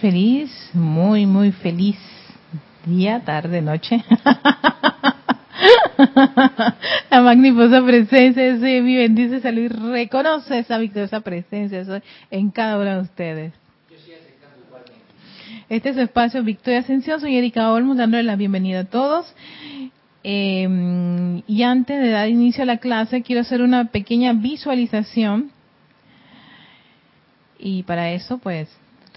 Feliz, muy, muy feliz día, tarde, noche. La magnifica presencia de mi bendice salud y reconoce esa victoriosa presencia en cada uno de ustedes. Este es su espacio Victoria Ascensión. Soy Erika Olmos dándole la bienvenida a todos. Eh, y antes de dar inicio a la clase, quiero hacer una pequeña visualización. Y para eso, pues,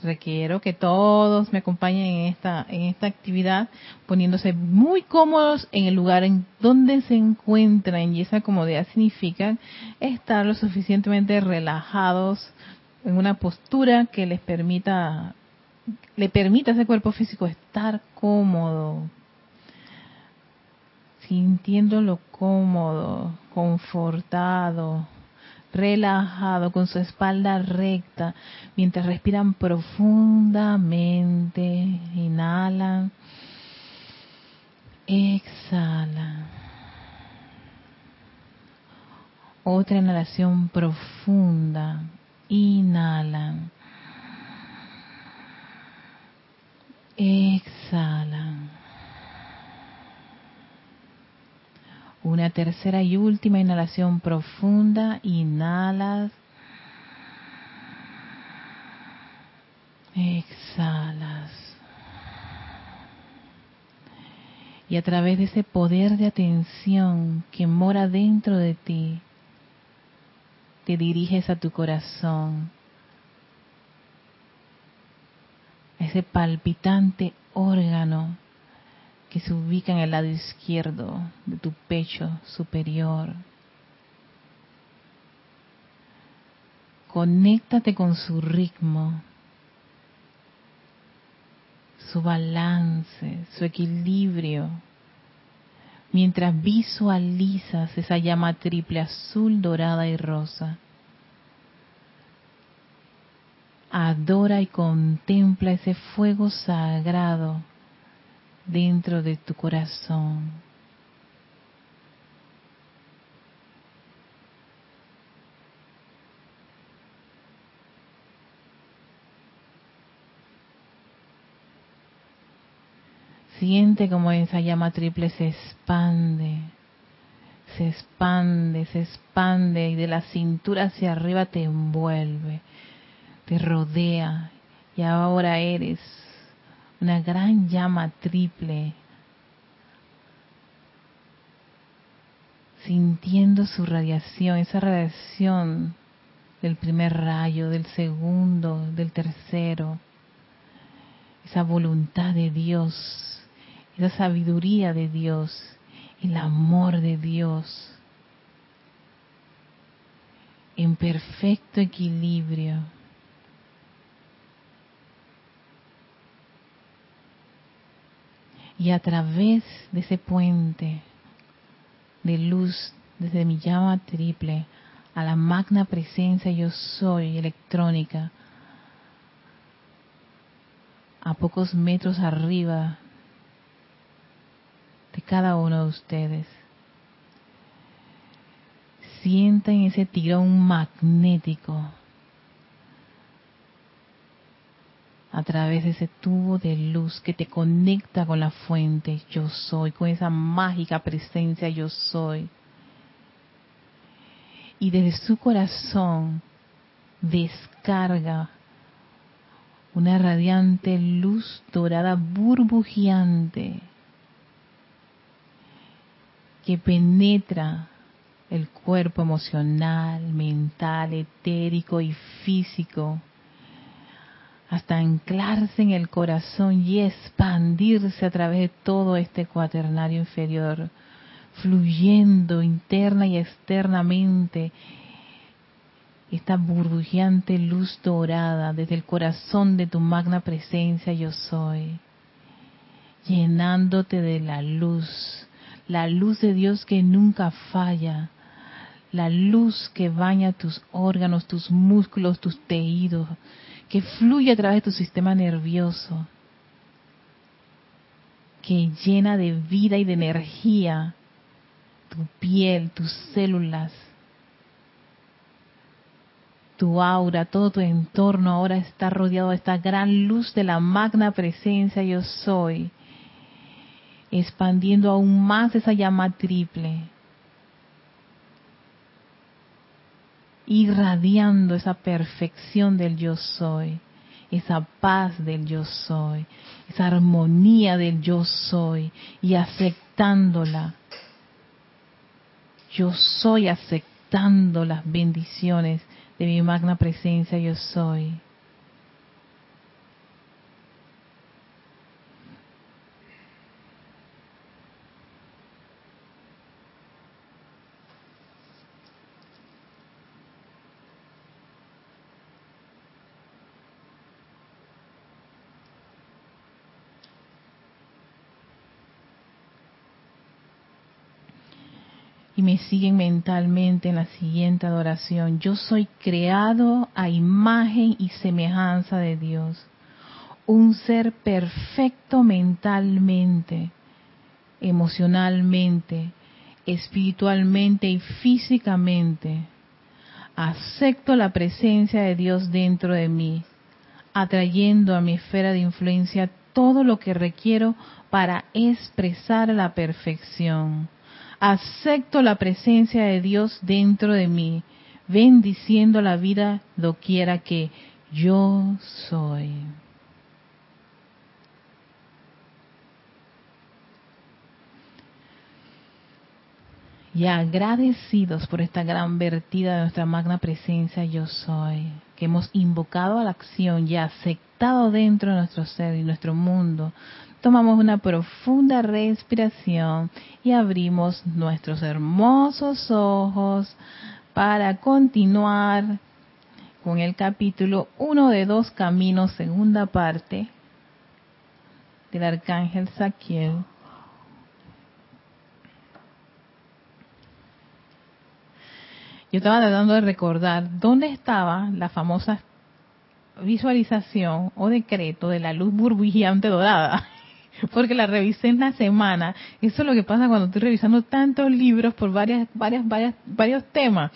requiero que todos me acompañen en esta, en esta actividad, poniéndose muy cómodos en el lugar en donde se encuentran. Y esa comodidad significa estar lo suficientemente relajados en una postura que les permita, le permita a ese cuerpo físico estar cómodo, sintiéndolo cómodo, confortado, relajado, con su espalda recta, mientras respiran profundamente, inhalan, exhalan. Otra inhalación profunda, inhalan, exhalan. Una tercera y última inhalación profunda. Inhalas. Exhalas. Y a través de ese poder de atención que mora dentro de ti, te diriges a tu corazón, ese palpitante órgano que se ubica en el lado izquierdo de tu pecho superior. Conéctate con su ritmo, su balance, su equilibrio, mientras visualizas esa llama triple azul, dorada y rosa. Adora y contempla ese fuego sagrado dentro de tu corazón. Siente como esa llama triple se expande, se expande, se expande y de la cintura hacia arriba te envuelve, te rodea y ahora eres una gran llama triple, sintiendo su radiación, esa radiación del primer rayo, del segundo, del tercero, esa voluntad de Dios, esa sabiduría de Dios, el amor de Dios, en perfecto equilibrio Y a través de ese puente de luz desde mi llama triple a la magna presencia yo soy electrónica, a pocos metros arriba de cada uno de ustedes. Sientan ese tirón magnético a través de ese tubo de luz que te conecta con la fuente yo soy, con esa mágica presencia yo soy. Y desde su corazón descarga una radiante luz dorada burbujeante que penetra el cuerpo emocional, mental, etérico y físico hasta anclarse en el corazón y expandirse a través de todo este cuaternario inferior, fluyendo interna y externamente esta burbujeante luz dorada desde el corazón de tu magna presencia yo soy, llenándote de la luz, la luz de Dios que nunca falla, la luz que baña tus órganos, tus músculos, tus tejidos, que fluye a través de tu sistema nervioso, que llena de vida y de energía tu piel, tus células, tu aura, todo tu entorno ahora está rodeado de esta gran luz de la magna presencia yo soy, expandiendo aún más esa llama triple, irradiando esa perfección del yo soy, esa paz del yo soy, esa armonía del yo soy y aceptándola. Yo soy aceptando las bendiciones de mi magna presencia yo soy. Me siguen mentalmente en la siguiente adoración. Yo soy creado a imagen y semejanza de Dios, un ser perfecto mentalmente, emocionalmente, espiritualmente y físicamente. Acepto la presencia de Dios dentro de mí, atrayendo a mi esfera de influencia todo lo que requiero para expresar la perfección acepto la presencia de Dios dentro de mí, bendiciendo la vida doquiera que yo soy. Y agradecidos por esta gran vertida de nuestra magna presencia yo soy, que hemos invocado a la acción y aceptado dentro de nuestro ser y nuestro mundo tomamos una profunda respiración y abrimos nuestros hermosos ojos para continuar con el capítulo uno de dos caminos, segunda parte del arcángel Saquiel. Yo estaba tratando de recordar dónde estaba la famosa visualización o decreto de la luz burbujeante dorada porque la revisé en la semana. Eso es lo que pasa cuando estoy revisando tantos libros por varias, varias, varias, varios temas.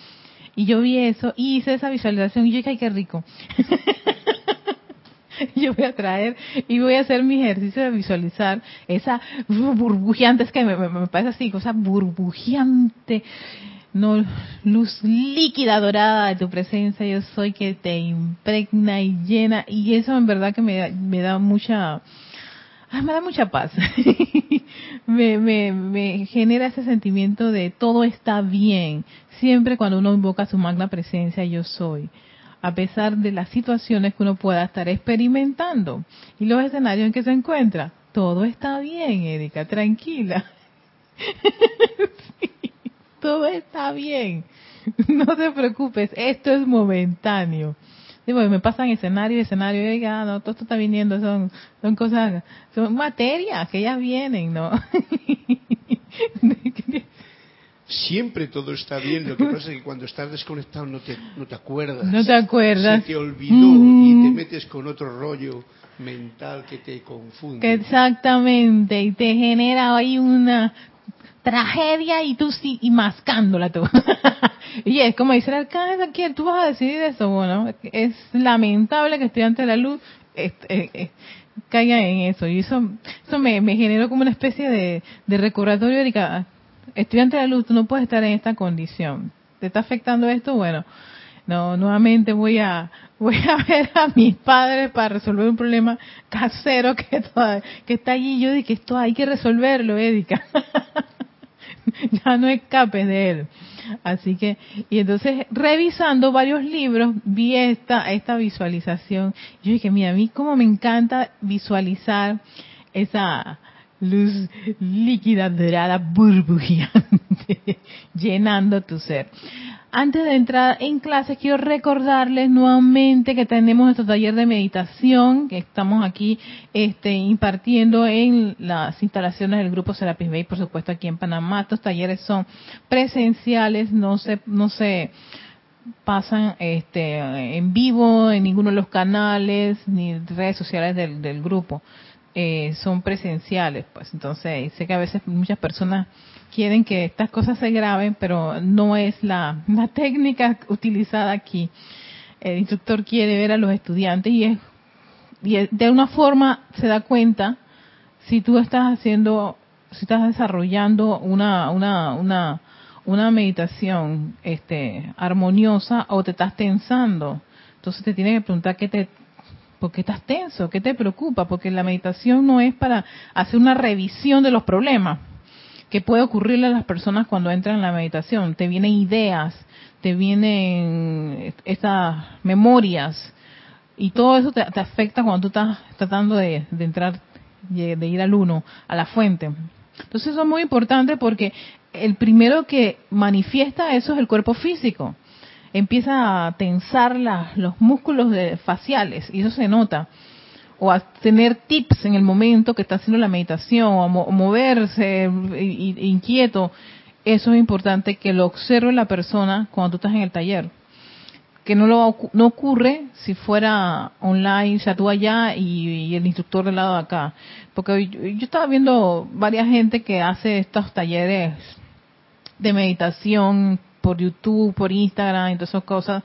Y yo vi eso y hice esa visualización y yo dije, ay, qué rico. yo voy a traer y voy a hacer mi ejercicio de visualizar esa burbujeante, es que me, me parece así, cosa burbujeante, no luz líquida dorada de tu presencia, yo soy que te impregna y llena, y eso en verdad que me, me da mucha Ah, me da mucha paz. me, me, me genera ese sentimiento de todo está bien, siempre cuando uno invoca su magna presencia yo soy, a pesar de las situaciones que uno pueda estar experimentando y los escenarios en que se encuentra. Todo está bien, Erika, tranquila. todo está bien. No te preocupes, esto es momentáneo. Digo, me pasan escenario, escenario, y ah, no, todo esto está viniendo, son, son cosas, son materias que ya vienen, ¿no? Siempre todo está bien, lo que pasa es que cuando estás desconectado no te, no te acuerdas. No te acuerdas. Se te olvidó y te metes con otro rollo mental que te confunde. exactamente, y te genera ahí una tragedia y tú sí, y mascándola tú. y es como dice el alcalde aquí, tú vas a decidir eso. Bueno, es lamentable que estudiante de la luz eh, eh, caiga en eso. Y eso, eso me, generó como una especie de, de recordatorio de estudiante de la luz, tú no puedes estar en esta condición. ¿Te está afectando esto? Bueno, no, nuevamente voy a voy a ver a mis padres para resolver un problema casero que, que está allí. Yo dije, esto hay que resolverlo, Erika. ya no escapes de él. Así que, y entonces revisando varios libros, vi esta, esta visualización. Yo dije, mira, a mí como me encanta visualizar esa luz líquida, dorada, burbujeante, llenando tu ser. Antes de entrar en clase, quiero recordarles nuevamente que tenemos nuestro taller de meditación que estamos aquí este, impartiendo en las instalaciones del grupo Serapis Bay, por supuesto aquí en Panamá. Estos talleres son presenciales, no se, no se pasan este, en vivo en ninguno de los canales ni redes sociales del, del grupo. Eh, son presenciales, pues entonces sé que a veces muchas personas quieren que estas cosas se graben, pero no es la, técnica utilizada aquí. el instructor quiere ver a los estudiantes y es y de una forma se da cuenta si tú estás haciendo, si estás desarrollando una, una, una, una meditación este, armoniosa o te estás tensando. Entonces te tiene que preguntar qué te, ¿por qué estás tenso? ¿Qué te preocupa? Porque la meditación no es para hacer una revisión de los problemas que puede ocurrirle a las personas cuando entran en la meditación. Te vienen ideas, te vienen estas memorias, y todo eso te, afecta cuando tú estás tratando de, entrar, de, ir al uno, a la fuente. Entonces eso es muy importante porque el primero que manifiesta eso es el cuerpo físico. Empieza a tensar los músculos faciales y eso se nota. O a tener tips en el momento que está haciendo la meditación, o moverse inquieto. Eso es importante que lo observe la persona cuando tú estás en el taller que no lo no ocurre si fuera online, o sea, tú allá y, el instructor del lado de acá. Porque yo, estaba viendo varias gente que hace estos talleres de meditación por YouTube, por Instagram y todas esas cosas,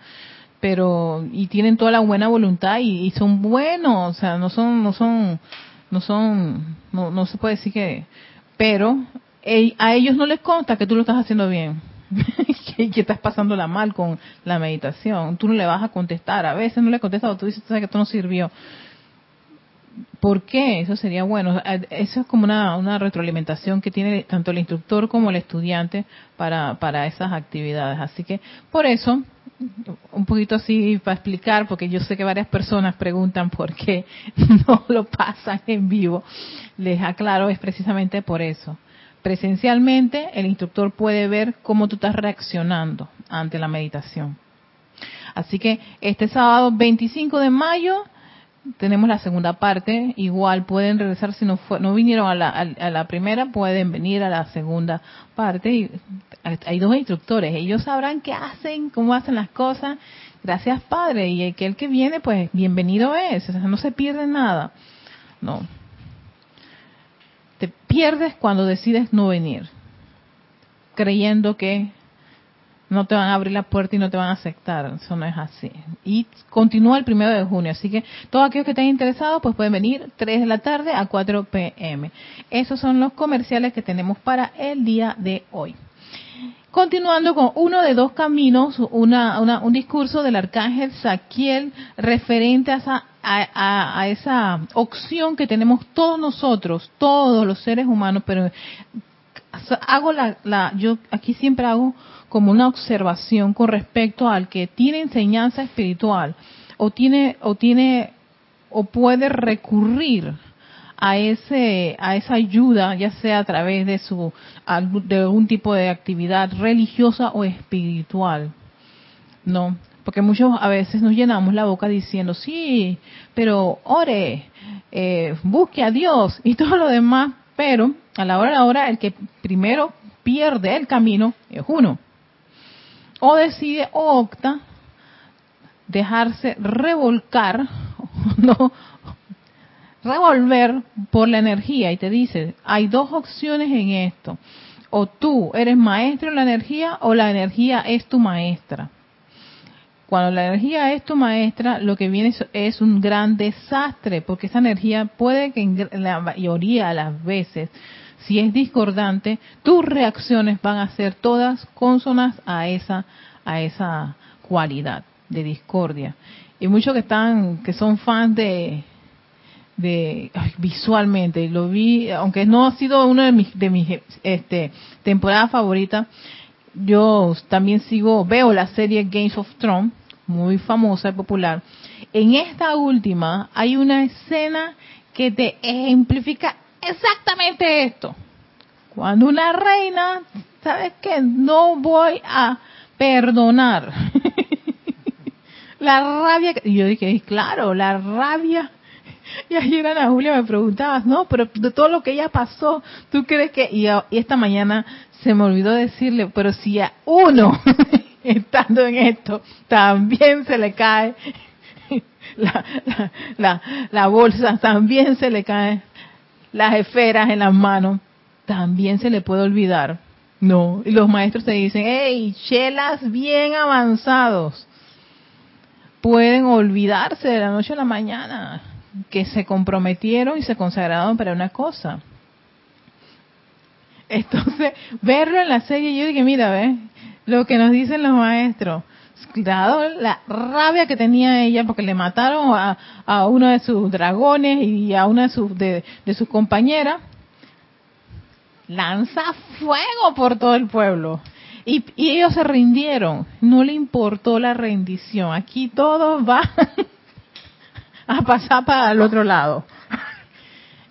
pero y tienen toda la buena voluntad y, son buenos, o sea, no son no son no son no, no se puede decir que pero a ellos no les consta que tú lo estás haciendo bien que, estás pasándola mal con la meditación. Tú no le vas a contestar. A veces no le contestas o tú dices que esto no sirvió. ¿Por qué? Eso sería bueno. Eso es como una, una retroalimentación que tiene tanto el instructor como el estudiante para, para esas actividades. Así que por eso, un poquito así para explicar, porque yo sé que varias personas preguntan por qué no lo pasan en vivo. Les aclaro, es precisamente por eso presencialmente, el instructor puede ver cómo tú estás reaccionando ante la meditación. Así que este sábado 25 de mayo tenemos la segunda parte. Igual pueden regresar si no, no vinieron a la, primera, pueden venir a la segunda parte. Y hay dos instructores, ellos sabrán qué hacen, cómo hacen las cosas. Gracias Padre. Y aquel que viene, pues bienvenido es. no se pierde nada. No, te pierdes cuando decides no venir, creyendo que no te van a abrir la puerta y no te van a aceptar. Eso no es así. Y continúa el primero de junio. Así que todos aquellos que estén interesados, pues pueden venir 3 de la tarde a 4 pm. Esos son los comerciales que tenemos para el día de hoy. Continuando con uno de dos caminos, un discurso del arcángel Saquiel referente a esa, a, esa opción que tenemos todos nosotros, todos los seres humanos, pero hago la, yo aquí siempre hago como una observación con respecto al que tiene enseñanza espiritual o tiene o tiene o puede recurrir a ese a esa ayuda ya sea a través de su de algún tipo de actividad religiosa o espiritual no porque muchos a veces nos llenamos la boca diciendo sí pero ore eh, busque a Dios y todo lo demás pero a la hora de la hora el que primero pierde el camino es uno o decide o opta dejarse revolcar no revolver por la energía y te dice, hay dos opciones en esto. O tú eres maestro en la energía o la energía es tu maestra. Cuando la energía es tu maestra, lo que viene es un gran desastre, porque esa energía puede que en la mayoría de las veces, si es discordante, tus reacciones van a ser todas consonas a esa, a esa cualidad de discordia. Y muchos que están, que son fans de, de visualmente lo vi aunque no ha sido una de mis de mis este temporadas favoritas yo también sigo veo la serie Games of Thrones muy famosa y popular en esta última hay una escena que te ejemplifica exactamente esto. Cuando una reina sabes que no voy a perdonar. La rabia y yo dije claro la rabia. Y ayer Ana Julia me preguntabas, no, pero de todo lo que ella pasó, ¿tú crees que...? Y, esta mañana se me olvidó decirle, pero si a uno, estando en esto, también se le cae la, la, la, bolsa, también se le caen las esferas en las manos, también se le puede olvidar. No, y los maestros te dicen, hey, chelas bien avanzados. pueden olvidarse de la noche a la mañana que se comprometieron y se consagraron para una cosa. Entonces, verlo en la serie, yo dije, mira, ve, lo que nos dicen los maestros, dado la rabia que tenía ella porque le mataron a, uno de sus dragones y a una de sus, compañeras, lanza fuego por todo el pueblo. Y, y, ellos se rindieron, no le importó la rendición. Aquí todo va a pasar para el otro lado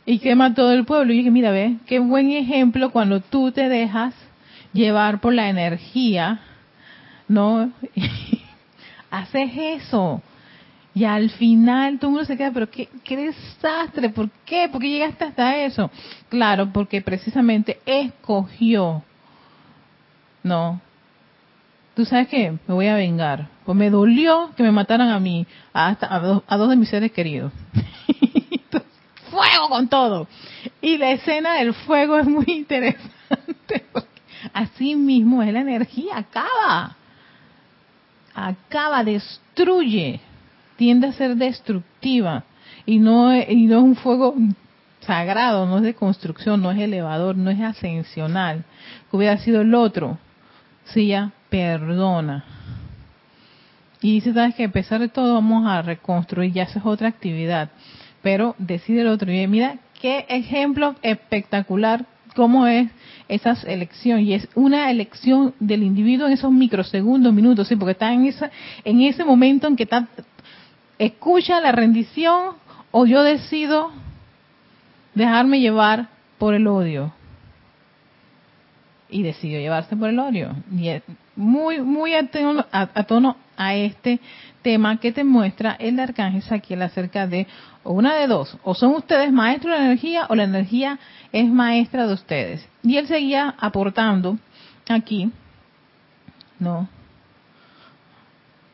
y quema todo el pueblo. Y dije, mira, ve, qué buen ejemplo cuando tú te dejas llevar por la energía, ¿no? Haces eso. Y al final todo el mundo se queda, pero qué, qué desastre, ¿por qué? ¿Por qué llegaste hasta eso? Claro, porque precisamente escogió, ¿no? Tú sabes qué, me voy a vengar. Pues me dolió que me mataran a mí, a, dos, a dos de mis seres queridos. fuego con todo. Y la escena del fuego es muy interesante. así mismo es la energía, acaba. Acaba, destruye. Tiende a ser destructiva. Y no, y no es un fuego sagrado, no es de construcción, no es elevador, no es ascensional. Que hubiera sido el otro. Si ya perdona. Y dice, sabes que a pesar de todo vamos a reconstruir, ya esa es otra actividad pero decide el otro. Y mira qué ejemplo espectacular cómo es esa elección y es una elección del individuo en esos microsegundos, minutos, sí, porque está en esa, en ese momento en que está, escucha la rendición o yo decido dejarme llevar por el odio. Y decidió llevarse por el odio. Y muy muy a tono a este tema que te muestra el arcángel Saquiel acerca de una de dos, o son ustedes maestros de la energía o la energía es maestra de ustedes. Y él seguía aportando aquí, ¿no?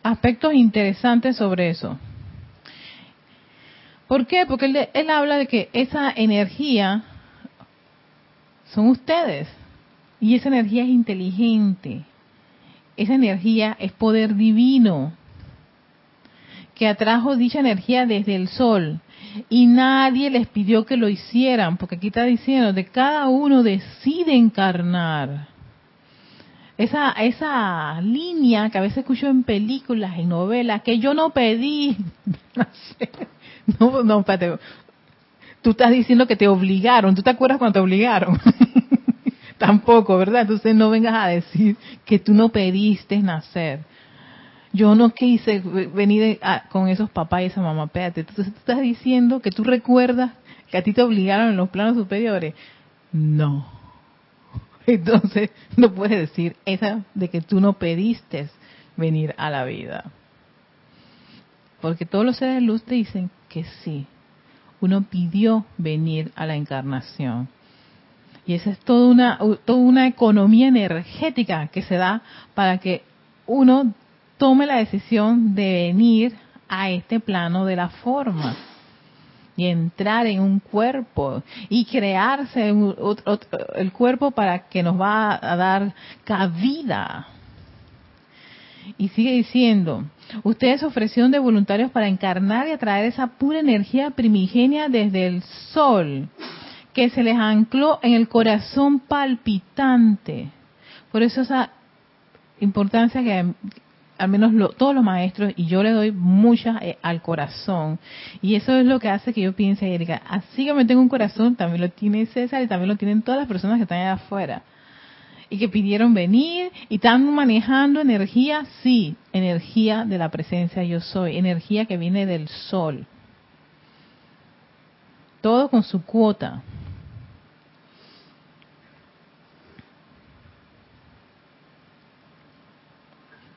Aspectos interesantes sobre eso. ¿Por qué? Porque él, él habla de que esa energía son ustedes. Y esa energía es inteligente esa energía es poder divino que atrajo dicha energía desde el sol y nadie les pidió que lo hicieran, porque aquí está diciendo de cada uno decide encarnar. Esa, esa línea que a veces escucho en películas, en novelas, que yo no pedí. no, no, espérate. Tú estás diciendo que te obligaron. ¿Tú te acuerdas cuando te obligaron? Tampoco, ¿verdad? Entonces no vengas a decir que tú no pediste nacer. Yo no quise venir con esos papás y esa mamá. Espérate, entonces tú estás diciendo que tú recuerdas que a ti te obligaron en los planos superiores. No. Entonces no puedes decir esa de que tú no pediste venir a la vida. Porque todos los seres de luz te dicen que sí. Uno pidió venir a la encarnación. Y esa es toda una, toda una economía energética que se da para que uno tome la decisión de venir a este plano de la forma y entrar en un cuerpo y crearse el cuerpo para que nos va a dar cabida. Y sigue diciendo, ustedes ofrecieron de voluntarios para encarnar y atraer esa pura energía primigenia desde el sol que se les ancló en el corazón palpitante. Por eso esa importancia que al menos todos los maestros, y yo le doy mucha eh, al corazón. Y eso es lo que hace que yo piense, Erika, así que me tengo un corazón, también lo tiene César y también lo tienen todas las personas que están allá afuera. Y que pidieron venir y están manejando energía, sí, energía de la presencia yo soy, energía que viene del sol. Todo con su cuota.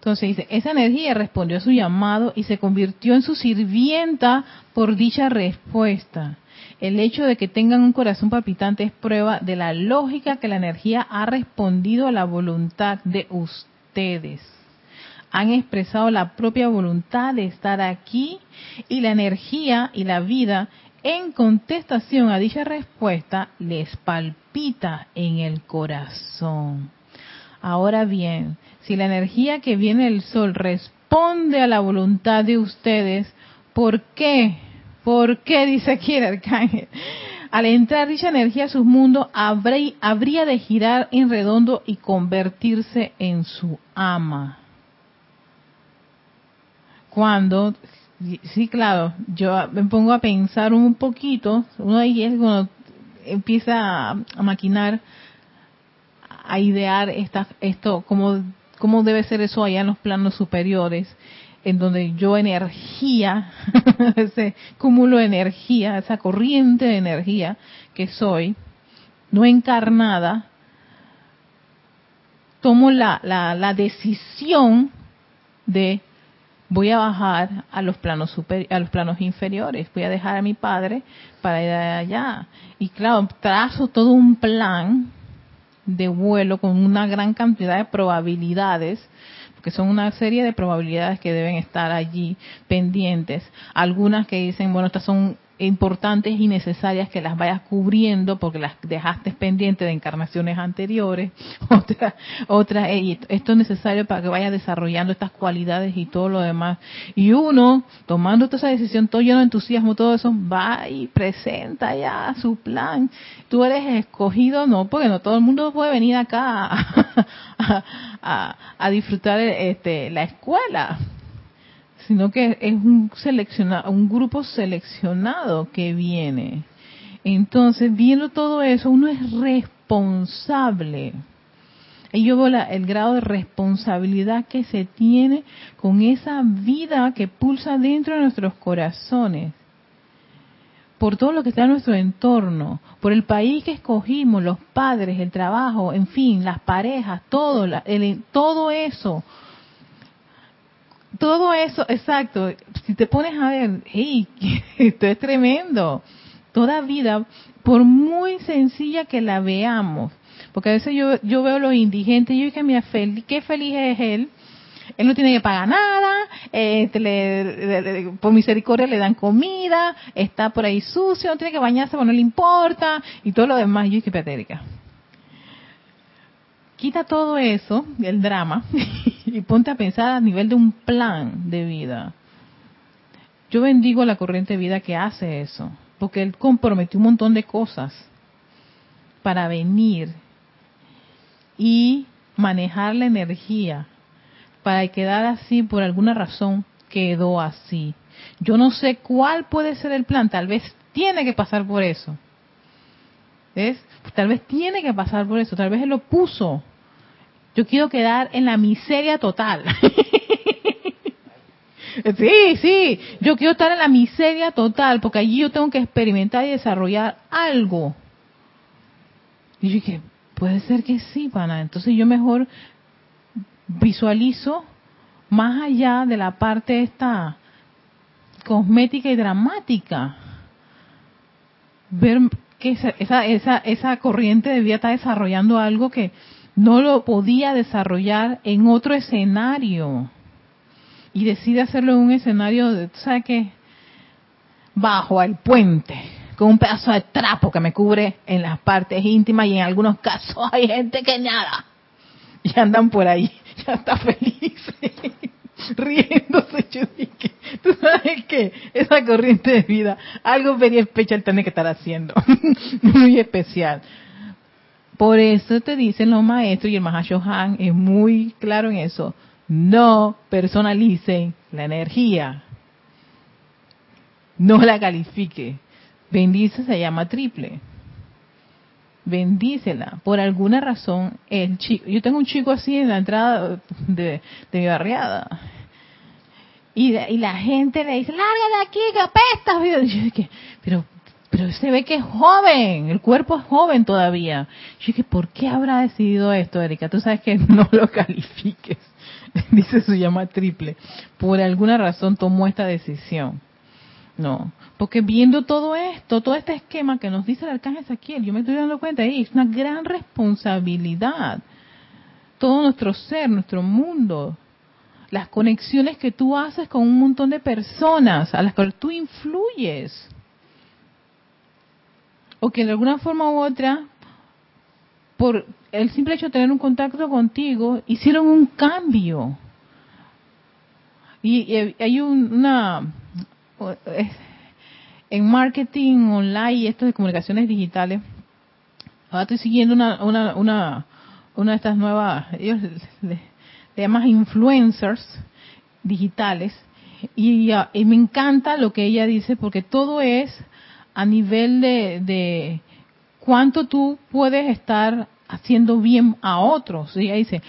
Entonces dice, esa energía respondió a su llamado y se convirtió en su sirvienta por dicha respuesta. El hecho de que tengan un corazón palpitante es prueba de la lógica que la energía ha respondido a la voluntad de ustedes. Han expresado la propia voluntad de estar aquí y la energía y la vida en contestación a dicha respuesta les palpita en el corazón. Ahora bien, si la energía que viene del sol responde a la voluntad de ustedes. ¿Por qué? ¿Por qué? Dice aquí el arcángel. Al entrar dicha energía a sus mundos, habría de girar en redondo y convertirse en su ama. Cuando, sí, claro, yo me pongo a pensar un poquito, uno ahí es cuando empieza a, maquinar, a idear esta, esto, cómo, cómo debe ser eso allá en los planos superiores en donde yo energía, ese cúmulo de energía, esa corriente de energía que soy, no encarnada, tomo la, la, la decisión de voy a bajar a los planos super, a los planos inferiores, voy a dejar a mi padre para ir allá. Y claro, trazo todo un plan de vuelo con una gran cantidad de probabilidades porque son una serie de probabilidades que deben estar allí pendientes. Algunas que dicen, bueno, estas son importantes y necesarias que las vayas cubriendo porque las dejaste pendientes de encarnaciones anteriores. Otra, otra esto es necesario para que vayas desarrollando estas cualidades y todo lo demás. Y uno, tomando toda esa decisión, todo lleno de entusiasmo, todo eso, va y presenta ya su plan. Tú eres escogido, no, porque no todo el mundo puede venir acá a, a, a disfrutar este, la escuela sino que es un, seleccionado, un grupo seleccionado que viene. Entonces, viendo todo eso, uno es responsable. Y yo veo el grado de responsabilidad que se tiene con esa vida que pulsa dentro de nuestros corazones. Por todo lo que está en nuestro entorno, por el país que escogimos, los padres, el trabajo, en fin, las parejas, todo, el, todo eso todo eso, exacto. Si te pones a ver, hey, esto es tremendo. Toda vida, por muy sencilla que la veamos, porque a veces yo, yo veo los indigentes y yo dije, mira, feliz, qué feliz es él. Él no tiene que pagar nada, eh, por misericordia le dan comida, está por ahí sucio, no tiene que bañarse, pero no le importa, y todo lo demás. Yo dije, patérica quita todo eso, el drama, y ponte a pensar a nivel de un plan de vida. Yo bendigo la corriente de vida que hace eso, porque él comprometió un montón de cosas para venir y manejar la energía para quedar así por alguna razón quedó así. Yo no sé cuál puede ser el plan, tal vez tiene que pasar por eso. ¿Ves? Tal vez tiene que pasar por eso, tal vez él lo puso yo quiero quedar en la miseria total. sí, sí, yo quiero estar en la miseria total, porque allí yo tengo que experimentar y desarrollar algo. Y yo dije, puede ser que sí, pana. Entonces yo mejor visualizo más allá de la parte esta cosmética y dramática. Ver que esa, esa, esa corriente de vida está desarrollando algo que no lo podía desarrollar en otro escenario y decide hacerlo en un escenario, de, ¿sabes qué? Bajo el puente, con un pedazo de trapo que me cubre en las partes íntimas y en algunos casos hay gente que nada y andan por ahí, ya está feliz, riéndose. Yo tú sabes que esa corriente de vida, algo very especial tiene que estar haciendo, muy especial. Por eso te dicen los maestros y el Mahashohan es muy claro en eso. No personalicen la energía. No la califique. Bendice se llama triple. Bendícela. Por alguna razón, el chico, yo tengo un chico así en la entrada de, mi barriada. Y, la gente le dice, larga de aquí, que apestas. pero pero se ve que es joven, el cuerpo es joven todavía. Yo dije, ¿por qué habrá decidido esto, Erika? Tú sabes que no lo califiques. Dice su llama triple. Por alguna razón tomó esta decisión. No, porque viendo todo esto, todo este esquema que nos dice el arcángel Saquiel, yo me estoy dando cuenta, ahí es una gran responsabilidad. Todo nuestro ser, nuestro mundo, las conexiones que tú haces con un montón de personas a las que tú influyes o que de alguna forma u otra, por el simple hecho de tener un contacto contigo, hicieron un cambio. Y, hay un- una es- en marketing online y esto de comunicaciones digitales. Ahora estoy siguiendo una una una, una de estas nuevas ellos le, llaman influencers digitales y me encanta lo que ella dice porque todo es a nivel de, de cuánto tú puedes estar haciendo bien a otros. Y dice,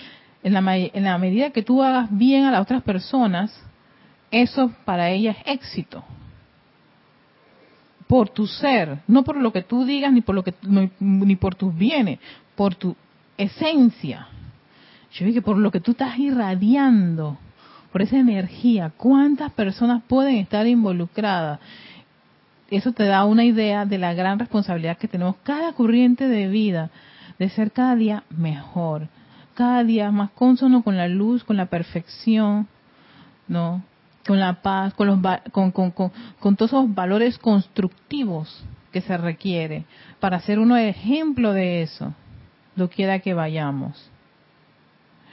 en la, en la medida que tú hagas bien a las otras personas, eso para ella es éxito. Por tu ser, no por lo que tú digas ni por lo que ni por tus bienes, por tu esencia. Yo dije por lo que tú estás irradiando, por esa energía, cuántas personas pueden estar involucradas. Eso te da una idea de la gran responsabilidad que tenemos cada corriente de vida, de ser cada día mejor, cada día más consono con la luz, con la perfección, ¿no? Con la paz, con, los, con, con, con, con todos esos valores constructivos que se requiere para ser uno ejemplo de eso, lo quiera que vayamos.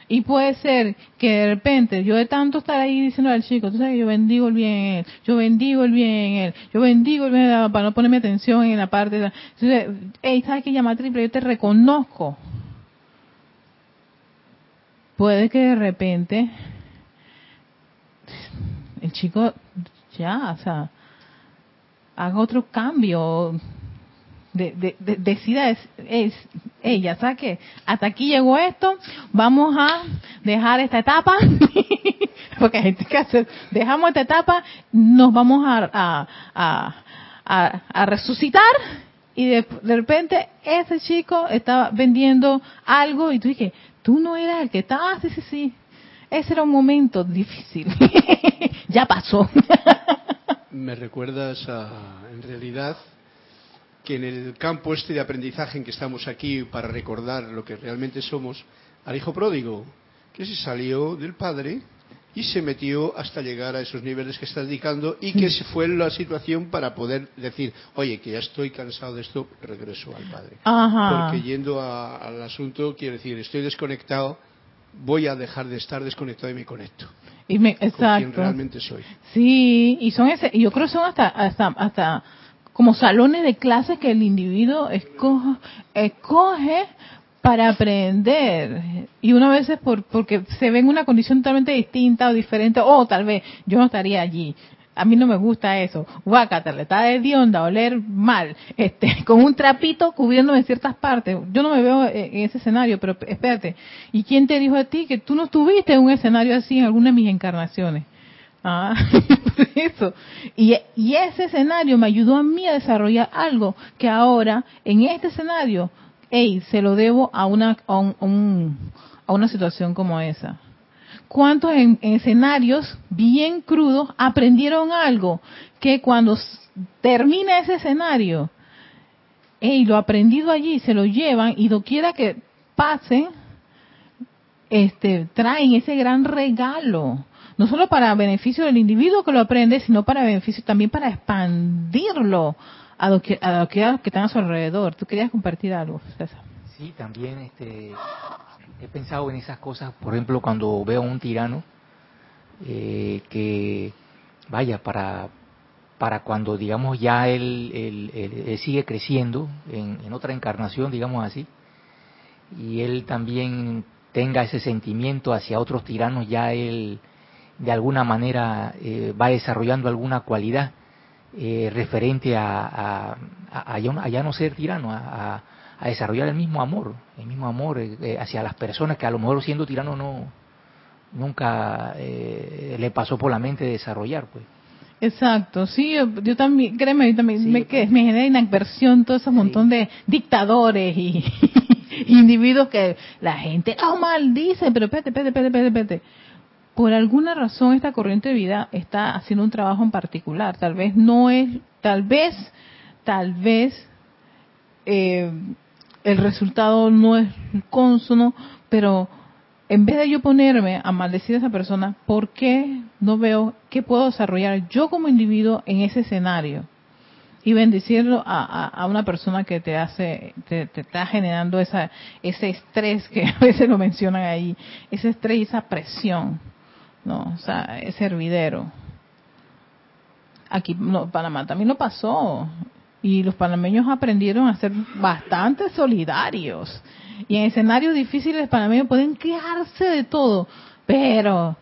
Y puede ser que de repente yo de tanto estar ahí diciendo al chico, tú sabes que yo bendigo el bien en él, yo bendigo el bien en él, yo bendigo el bien en él, para no ponerme atención en la parte de... Entonces, hey, ¿sabes qué llama triple? Yo te reconozco. Puede que de repente el chico ya, o sea, haga otro cambio, de, de- de- decida ella, ¿sabes qué? Hasta aquí llegó esto, vamos a dejar esta etapa, porque hay que hace, dejamos esta etapa, nos vamos a, a, a, a- a resucitar y de, de repente ese chico estaba vendiendo algo y tú dije, tú no eras el que estaba, sí, sí, sí. Ese era un momento difícil. ya pasó. Me recuerdas a, en realidad, que en el campo este de aprendizaje en que estamos aquí para recordar lo que realmente somos, al hijo pródigo, que se salió del padre y se metió hasta llegar a esos niveles que está dedicando y que se fue la situación para poder decir, oye, que ya estoy cansado de esto, regreso al padre. Ajá. Porque yendo a- al asunto, quiero decir, estoy desconectado, voy a dejar de estar desconectado y me conecto Y me- con quien exacto. realmente soy. Sí, y son ese, yo creo que son hasta, hasta, hasta como salones de clases que el individuo escoge, para aprender. Y una vez es por, porque se ve en una condición totalmente distinta o diferente, o tal vez yo no estaría allí. A mí no me gusta eso. Guácata, le está de dionda, oler mal, este, con un trapito cubriéndome ciertas partes. Yo no me veo en ese escenario, pero espérate. ¿Y quién te dijo a ti que tú no estuviste en un escenario así en alguna de mis encarnaciones? Ah, eso. Y, y ese escenario me ayudó a mí a desarrollar algo que ahora, en este escenario, hey, se lo debo a una, a, un- a un- a una situación como esa. ¿Cuántos en, en escenarios bien crudos aprendieron algo que cuando termina ese escenario, hey, lo aprendido allí, se lo llevan y doquiera que pasen, este, traen ese gran regalo, no solo para beneficio del individuo que lo aprende, sino para beneficio también para expandirlo a los que están a su alrededor. ¿Tú querías compartir algo, César? Sí, también este, he pensado en esas cosas, por ejemplo, cuando veo a un tirano eh, que, vaya, para, para cuando, digamos, ya él sigue creciendo en, en otra encarnación, digamos así, y él también tenga ese sentimiento hacia otros tiranos, ya él de alguna manera eh, va desarrollando alguna cualidad eh, referente a, a, a- a ya no- ser tirano, a, desarrollar el mismo amor, el mismo amor eh, eh, hacia las personas que a lo mejor siendo tirano no nunca eh, le pasó por la mente desarrollar, pues. Exacto, sí, yo, yo también, créeme, yo también Sí, me, que, me genera inadversión todo ese montón de dictadores y individuos que la gente, oh, maldice, pero espérate, espérate, espérate, espérate. Por alguna razón esta corriente de vida está haciendo un trabajo en particular. Tal vez no es, tal vez, tal vez eh, el resultado no es consono, pero en vez de yo ponerme a maldecir a esa persona, ¿por qué no veo qué puedo desarrollar yo como individuo en ese escenario? Y bendecirlo a, una persona que te hace, te, te está generando esa, ese estrés que a veces lo mencionan ahí, ese estrés y esa presión. No, o sea, es hervidero. Aquí, Panamá también lo pasó. Y los panameños aprendieron a ser bastante solidarios. Y en escenarios difíciles los panameños pueden quejarse de todo, pero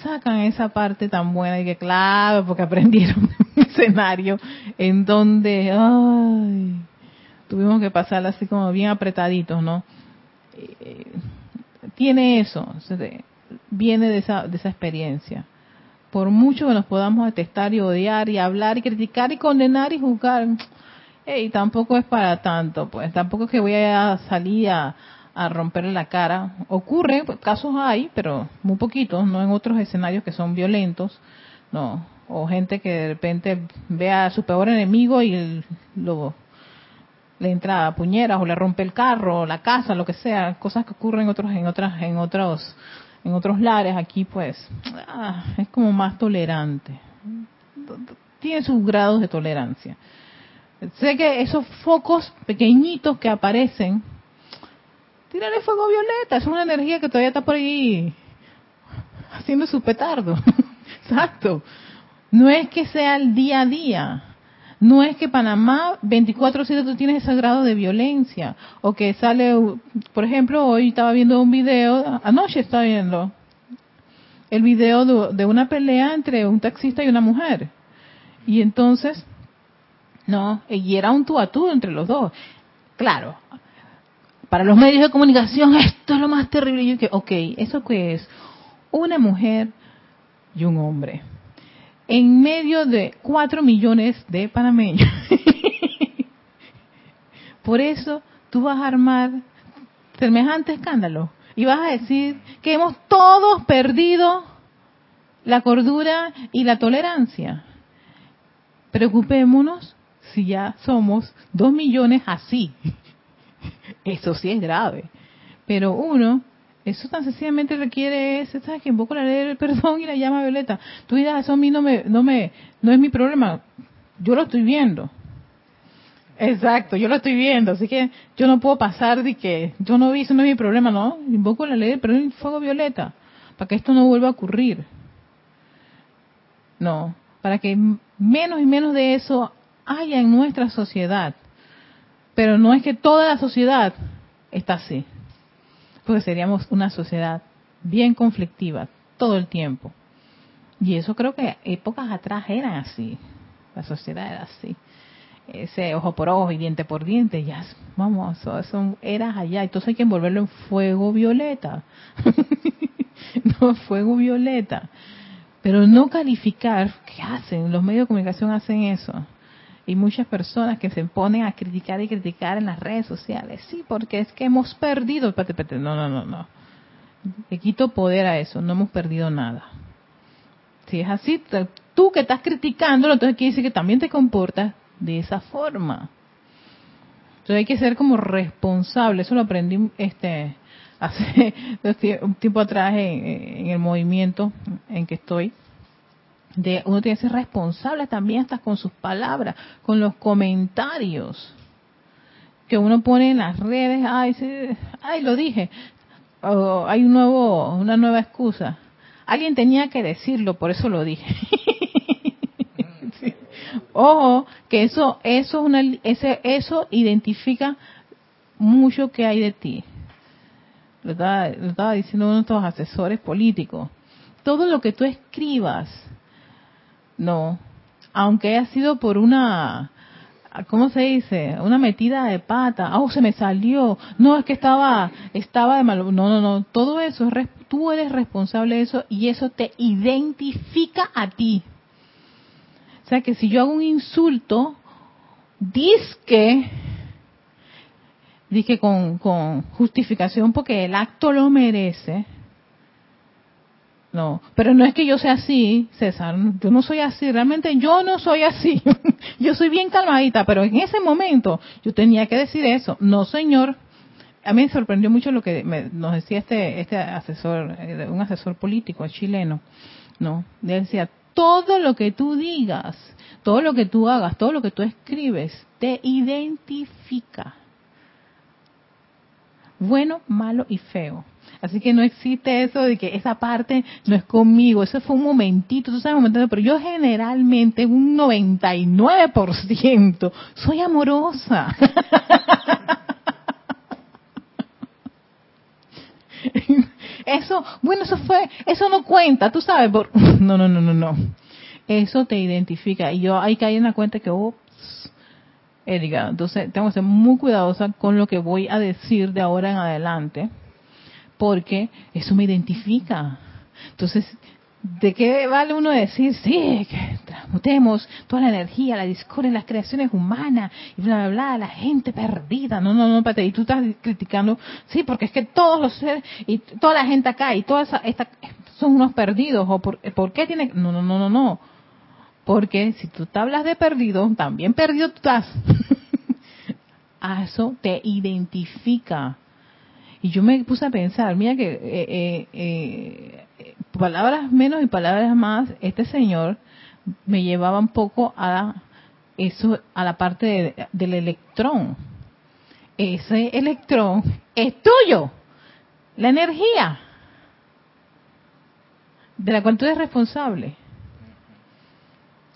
sacan esa parte tan buena y que claro, porque aprendieron un escenario en donde ay, tuvimos que pasar así como bien apretaditos, ¿no? Eh, tiene eso, viene de esa, de esa experiencia. Por mucho que nos podamos detestar y odiar y hablar y criticar y condenar y juzgar, y tampoco es para tanto, pues tampoco es que voy a salir a, a romperle la cara. Ocurre, pues, casos hay, pero muy poquitos, no en otros escenarios que son violentos, no. O gente que de repente ve a su peor enemigo y lo, le entra a puñeras o le rompe el carro, la casa, lo que sea, cosas que ocurren en otros, en otras, en otros, en otros lares. Aquí, pues, ah, es como más tolerante. Tiene sus grados de tolerancia. Sé que esos focos pequeñitos que aparecen Tírale fuego violeta, es una energía que todavía está por ahí haciendo su petardo. Exacto. No es que sea el día a día. No es que Panamá 24/7 tú tienes ese grado de violencia. O que sale, por ejemplo, hoy estaba viendo un video, anoche estaba viendo el video de, una pelea entre un taxista y una mujer. Y entonces, no, y era un tú a tú entre los dos. Claro, para los medios de comunicación esto es lo más terrible. Y yo que, ok, ¿eso qué es? Una mujer y un hombre. En medio de cuatro millones de panameños. Por eso tú vas a armar semejante escándalo y vas a decir que hemos todos perdido la cordura y la tolerancia. Preocupémonos si ya somos dos millones así. Eso sí es grave. Pero uno, eso tan sencillamente requiere es, ¿sabes? Que invoco la ley del perdón y la llama violeta. Tú dirás, eso a mí no me, no me, no es mi problema. Yo lo estoy viendo. Exacto, yo lo estoy viendo, así que yo no puedo pasar de que yo no vi, eso no es mi problema, ¿no? Invoco la ley del perdón y fuego violeta, para que esto no vuelva a ocurrir. No, para que menos y menos de eso haya en nuestra sociedad. Pero no es que toda la sociedad está así, porque seríamos una sociedad bien conflictiva todo el tiempo. Y eso creo que épocas atrás eran así, la sociedad era así. Ese ojo por ojo y diente por diente, ya, vamos, son eras allá. Entonces hay que envolverlo en fuego violeta. no, fuego violeta. Pero no calificar, ¿qué hacen? Los medios de comunicación hacen eso y muchas personas que se ponen a criticar y criticar en las redes sociales. Sí, porque es que hemos perdido. No, no, no, no. Le quito poder a eso. No hemos perdido nada. Si es así, tú que estás criticándolo, entonces quiere decir que también te comportas de esa forma. Entonces hay que ser como responsable. Eso lo aprendí este hace un tiempo atrás en el movimiento en que estoy de uno tiene que ser responsable también hasta con sus palabras, con los comentarios que uno pone en las redes, ay, ay lo dije, hay un nuevo, una nueva excusa. Alguien tenía que decirlo, por eso lo dije. Ojo, que eso, eso, una, ese, eso identifica mucho que hay de ti. Lo estaba, lo estaba diciendo uno de nuestros asesores políticos. Todo lo que tú escribas, no, aunque haya sido por una, ¿cómo se dice? Una metida de pata. Oh, se me salió. No, es que estaba, estaba de mal. No, no, no. Todo eso, tú eres responsable de eso y eso te identifica a ti. O sea que si yo hago un insulto, disque, dije con, con justificación porque el acto lo merece, no, pero no es que yo sea así, César, yo no soy así, realmente yo no soy así. yo soy bien calmadita, pero en ese momento yo tenía que decir eso. No, señor. A mí me sorprendió mucho lo que nos decía este este asesor, eh, un asesor político chileno, ¿no? decía, todo lo que tú digas, todo lo que tú hagas, todo lo que tú escribes, te identifica. Bueno, malo y feo. Así que no existe eso de que esa parte no es conmigo. Eso fue un momentito, tú sabes, un momentito, pero yo generalmente, un 99%, soy amorosa. Eso, bueno, eso fue, eso no cuenta, tú sabes, por, no, no, no, no, no. Eso te identifica. Y yo ahí caí en la cuenta que, ups, Erika, entonces tengo que ser muy cuidadosa con lo que voy a decir de ahora en adelante, porque eso me identifica. Entonces, ¿De qué vale uno decir, sí, que transmutemos toda la energía, la discordia, las creaciones humanas y bla, bla, bla, la gente perdida? No, no, no, espérate, y tú estás criticando, sí, porque es que todos los seres y toda la gente acá y toda esa, esta, son unos perdidos, o por, ¿por qué tiene No, no, no, no, no. Porque si tú te hablas de perdido, también perdido tú estás. A eso te identifica. Y yo me puse a pensar, mira que eh, eh, eh palabras menos y palabras más, este señor me llevaba un poco a eso, a la parte del electrón. Ese electrón es tuyo, la energía de la cual tú eres responsable.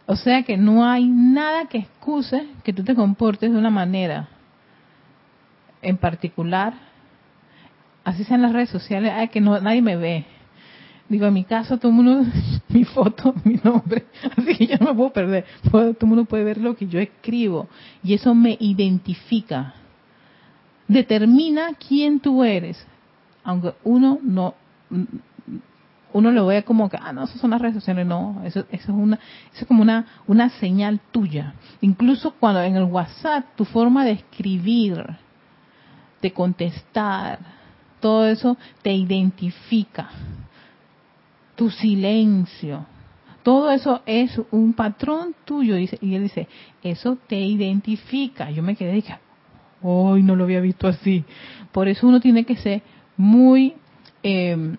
O sea que no hay nada que excuse que tú te comportes de una manera en particular, así sea en las redes sociales, ay, que no, nadie me ve Digo, en mi caso, todo el mundo, mi foto, mi nombre, así que yo no me puedo perder. Todo el mundo puede ver lo que yo escribo y eso me identifica. Determina quién tú eres, aunque uno no, uno lo vea como que, ah, no, esas son las redes sociales, no, eso, eso es una, eso es como una, una señal tuya. Incluso cuando en el WhatsApp tu forma de escribir, de contestar, todo eso te identifica tu silencio. Todo eso es un patrón tuyo. Y él dice, eso te identifica. Yo me quedé y dije, hoy no lo había visto así. Por eso uno tiene que ser muy em,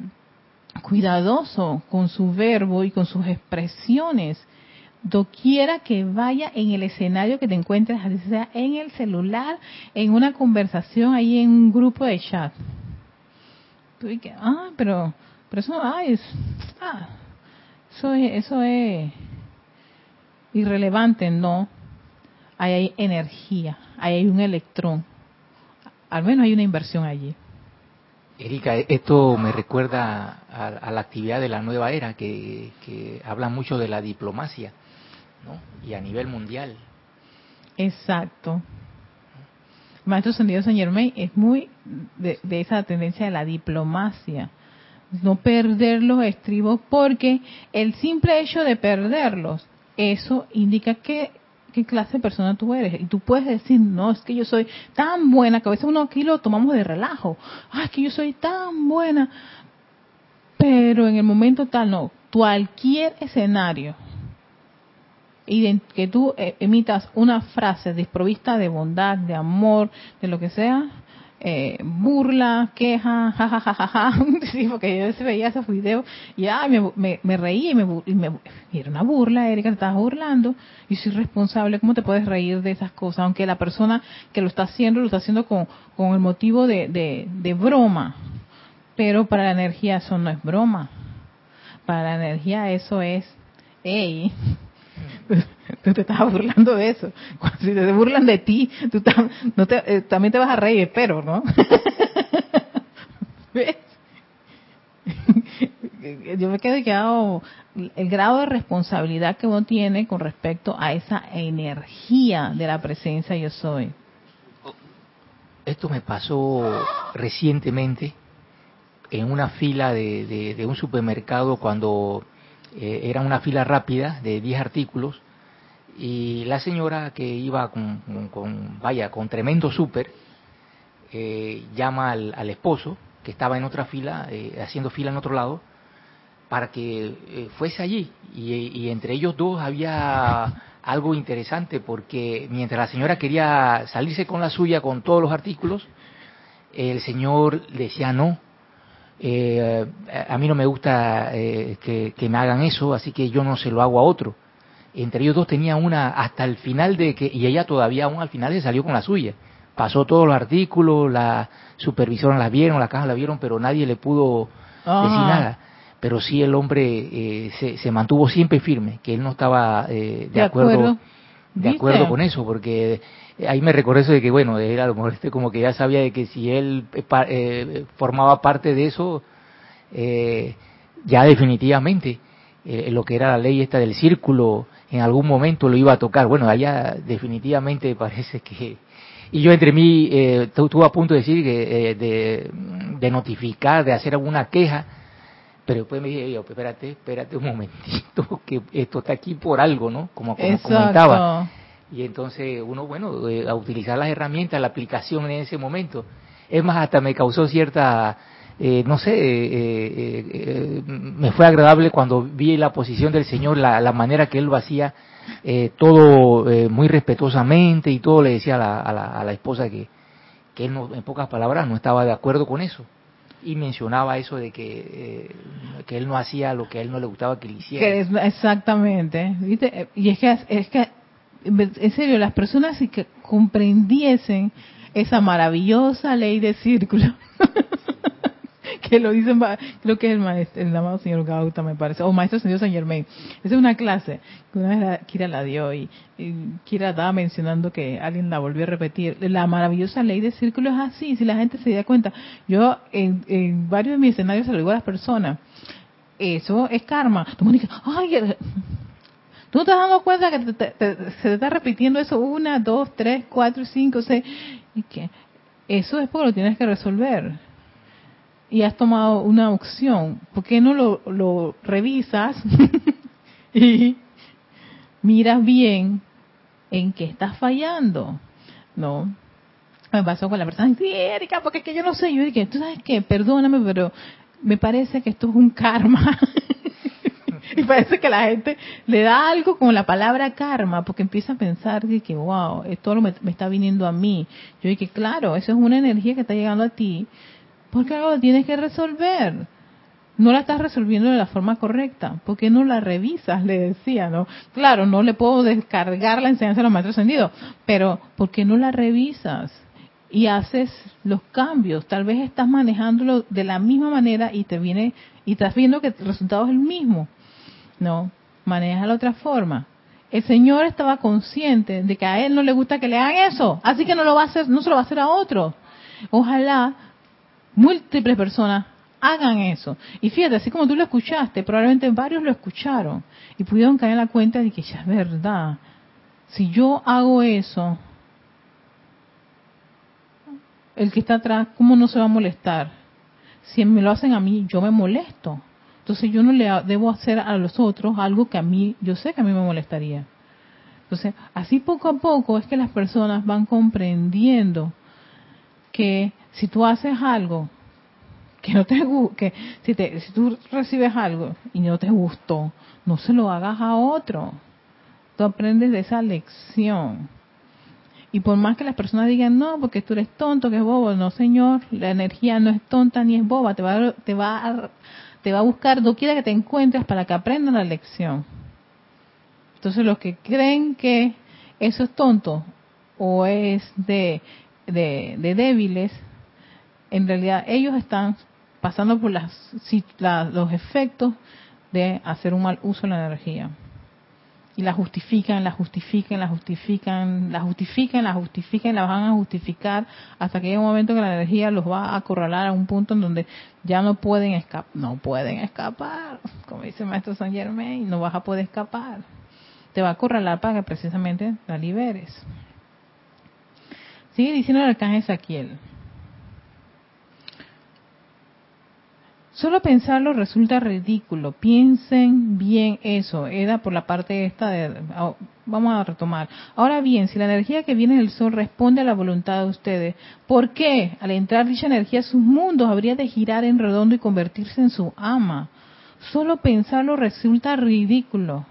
cuidadoso con su verbo y con sus expresiones. Doquiera que vaya en el escenario que te encuentres, sea en el celular, en una conversación, ahí en un grupo de chat. Tú dices, ah, pero pero eso, ah, es, ah, eso es, eso es irrelevante, no. Ahí hay energía, ahí hay un electrón. Al menos hay una inversión allí. Erika, esto me recuerda a, la actividad de la nueva era que, que habla mucho de la diplomacia, ¿no? Y a nivel mundial. Exacto. Maestro Sendido Señor Germain es muy de, de, esa tendencia de la diplomacia no perder los estribos porque el simple hecho de perderlos, eso indica que qué clase de persona tú eres. Y tú puedes decir, no, es que yo soy tan buena, que a veces uno aquí lo tomamos de relajo. Ah, es que yo soy tan buena. Pero en el momento tal, no. Cualquier escenario que tú eh, emitas una frase desprovista de bondad, de amor, de lo que sea, eh, burla, queja, jajajaja, ja, sí, porque yo veía esos videos y me, me, me, reí y me, y me, era una burla, Erika, te estás burlando y soy responsable, ¿cómo te puedes reír de esas cosas? Aunque la persona que lo está haciendo, lo está haciendo con, con el motivo de, de, de broma, pero para la energía eso no es broma, para la energía eso es, hey, tú te estás burlando de eso. Si te burlan de ti, tú no te, eh, también te vas a reír, espero, ¿no? ¿Ves? Yo me quedo quedado el grado de responsabilidad que uno tiene con respecto a esa energía de la presencia yo soy. Esto me pasó recientemente en una fila de un supermercado cuando eh, era una fila rápida de 10 artículos y la señora que iba con, vaya, con tremendo súper, eh, llama al, esposo que estaba en otra fila, eh, haciendo fila en otro lado, para que fuese allí. Y, entre ellos dos había algo interesante porque mientras la señora quería salirse con la suya con todos los artículos, el señor decía no, eh, a mí no me gusta eh, que, me hagan eso, así que yo no se lo hago a otro. Entre ellos dos tenía una hasta el final de que, y ella todavía aún al final se salió con la suya, pasó todos los artículos, la supervisora la vieron, la caja la vieron, pero nadie le pudo decir nada. Pero sí el hombre eh, se, se, mantuvo siempre firme, que él no estaba eh, de, acuerdo, de acuerdo con eso, porque ahí me recuerdo eso de que bueno, él a lo mejor este como que ya sabía de que si él eh, formaba parte de eso, ya definitivamente lo que era la ley esta del círculo en algún momento lo iba a tocar. Bueno, allá definitivamente parece que y yo entre mí eh, estuve a punto de decir que de, de, notificar, de hacer alguna queja, pero después me dije, yo, espérate, espérate un momentito, que esto está aquí por algo, ¿no? Como, comentaba. Y entonces uno, bueno, eh, a utilizar las herramientas, la aplicación en ese momento. Es más, hasta me causó cierta, eh, no sé, eh, eh, me fue agradable cuando vi la posición del Señor, la, la manera que Él lo hacía, todo muy respetuosamente y todo le decía a la, a la, a la esposa que, que él no, en pocas palabras no estaba de acuerdo con eso y mencionaba eso de que, eh, que él no hacía lo que a él no le gustaba que le hiciera. exactamente. ¿viste? Y es que, es que, en serio, las personas si que comprendiesen esa maravillosa ley de círculo que lo dicen, creo que es el maestro, el amado señor Gauta me parece, o maestro señor Saint Germain. Esa es una clase que una vez Kira la dio y, Kira estaba mencionando que alguien la volvió a repetir. La maravillosa ley de círculo es así, si la gente se da cuenta. Yo en, varios de mis escenarios se lo digo a las personas, eso es karma. Tú dices, ay, eh, ¿Tú te estás dando cuenta que se te está repitiendo eso una, dos, tres, cuatro, cinco, seis? ¿Y que Eso es porque lo tienes que resolver y has tomado una opción, ¿por qué no lo, lo revisas y miras bien en qué estás fallando? ¿No? Me pasó con la persona, sí, Erika, porque es que yo no sé, yo dije, tú sabes qué, perdóname, pero me parece que esto es un karma. y parece que la gente le da algo como la palabra karma, porque empieza a pensar que, wow, esto me, me está viniendo a mí. Yo dije, claro, eso es una energía que está llegando a ti, porque algo lo tienes que resolver. No la estás resolviendo de la forma correcta. ¿Por qué no la revisas? Le decía, ¿no? Claro, no le puedo descargar la enseñanza de los maestros ascendidos, pero ¿por qué no la revisas? Y haces los cambios. Tal vez estás manejándolo de la misma manera y te viene, y estás viendo que el resultado es el mismo. No, maneja de otra forma. El Señor estaba consciente de que a Él no le gusta que le hagan eso, así que no lo va a hacer, no se lo va a hacer a otro. Ojalá múltiples personas hagan eso. Y fíjate, así como tú lo escuchaste, probablemente varios lo escucharon y pudieron caer en la cuenta de que ya es verdad. Si yo hago eso, el que está atrás, ¿cómo no se va a molestar? Si me lo hacen a mí, yo me molesto. Entonces yo no le debo hacer a los otros algo que a mí, yo sé que a mí me molestaría. Entonces, así poco a poco es que las personas van comprendiendo que si tú haces algo que no te que si te si tú recibes algo y no te gustó, no se lo hagas a otro. Tú aprendes de esa lección. Y por más que las personas digan, no, porque tú eres tonto, que es bobo, no señor, la energía no es tonta ni es boba, te va, te va, a, te va a buscar quiera que te encuentres para que aprendan la lección. Entonces los que creen que eso es tonto o es de, de, de débiles, en realidad ellos están pasando por las, los efectos de hacer un mal uso de la energía. Y la justifican, la justifican, la justifican, la justifican, la justifican, la van a justificar hasta que haya un momento que la energía los va a acorralar a un punto en donde ya no pueden escapar, no pueden escapar, como dice el maestro San Germain, no vas a poder escapar. Te va a acorralar para que precisamente la liberes. Sigue diciendo el arcángel Saquiel. Solo pensarlo resulta ridículo. Piensen bien eso. Era por la parte esta de... Ah, vamos a retomar. Ahora bien, si la energía que viene del sol responde a la voluntad de ustedes, ¿por qué al entrar dicha energía a sus mundos habría de girar en redondo y convertirse en su ama? Solo pensarlo resulta ridículo.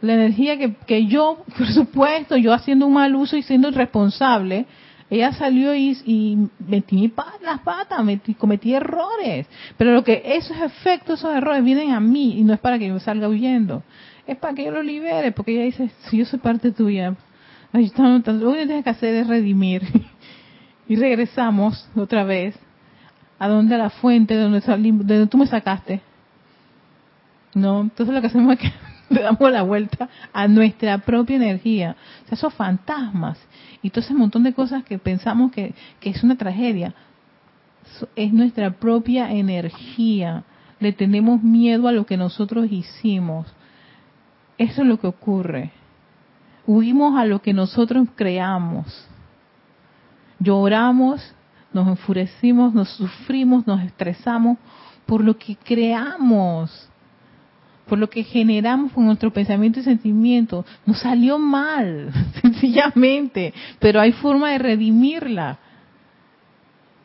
La energía que, que yo, por supuesto, yo haciendo un mal uso y siendo irresponsable, ella salió y, metí las patas, cometí errores. Pero lo que esos efectos, esos errores vienen a mí y no es para que yo salga huyendo. Es para que yo lo libere, porque ella dice, si yo soy parte tuya, lo único que tienes que hacer es redimir. y regresamos otra vez a donde la fuente de donde, de donde tú me sacaste. No, entonces lo que hacemos es que le damos la vuelta a nuestra propia energía. O sea, esos fantasmas y todo ese montón de cosas que pensamos que, que es una tragedia, es nuestra propia energía. Le tenemos miedo a lo que nosotros hicimos. Eso es lo que ocurre. Huimos a lo que nosotros creamos. Lloramos, nos enfurecimos, nos sufrimos, nos estresamos por lo que creamos, por lo que generamos con nuestro pensamiento y sentimiento. Nos salió mal, sencillamente, pero hay forma de redimirla.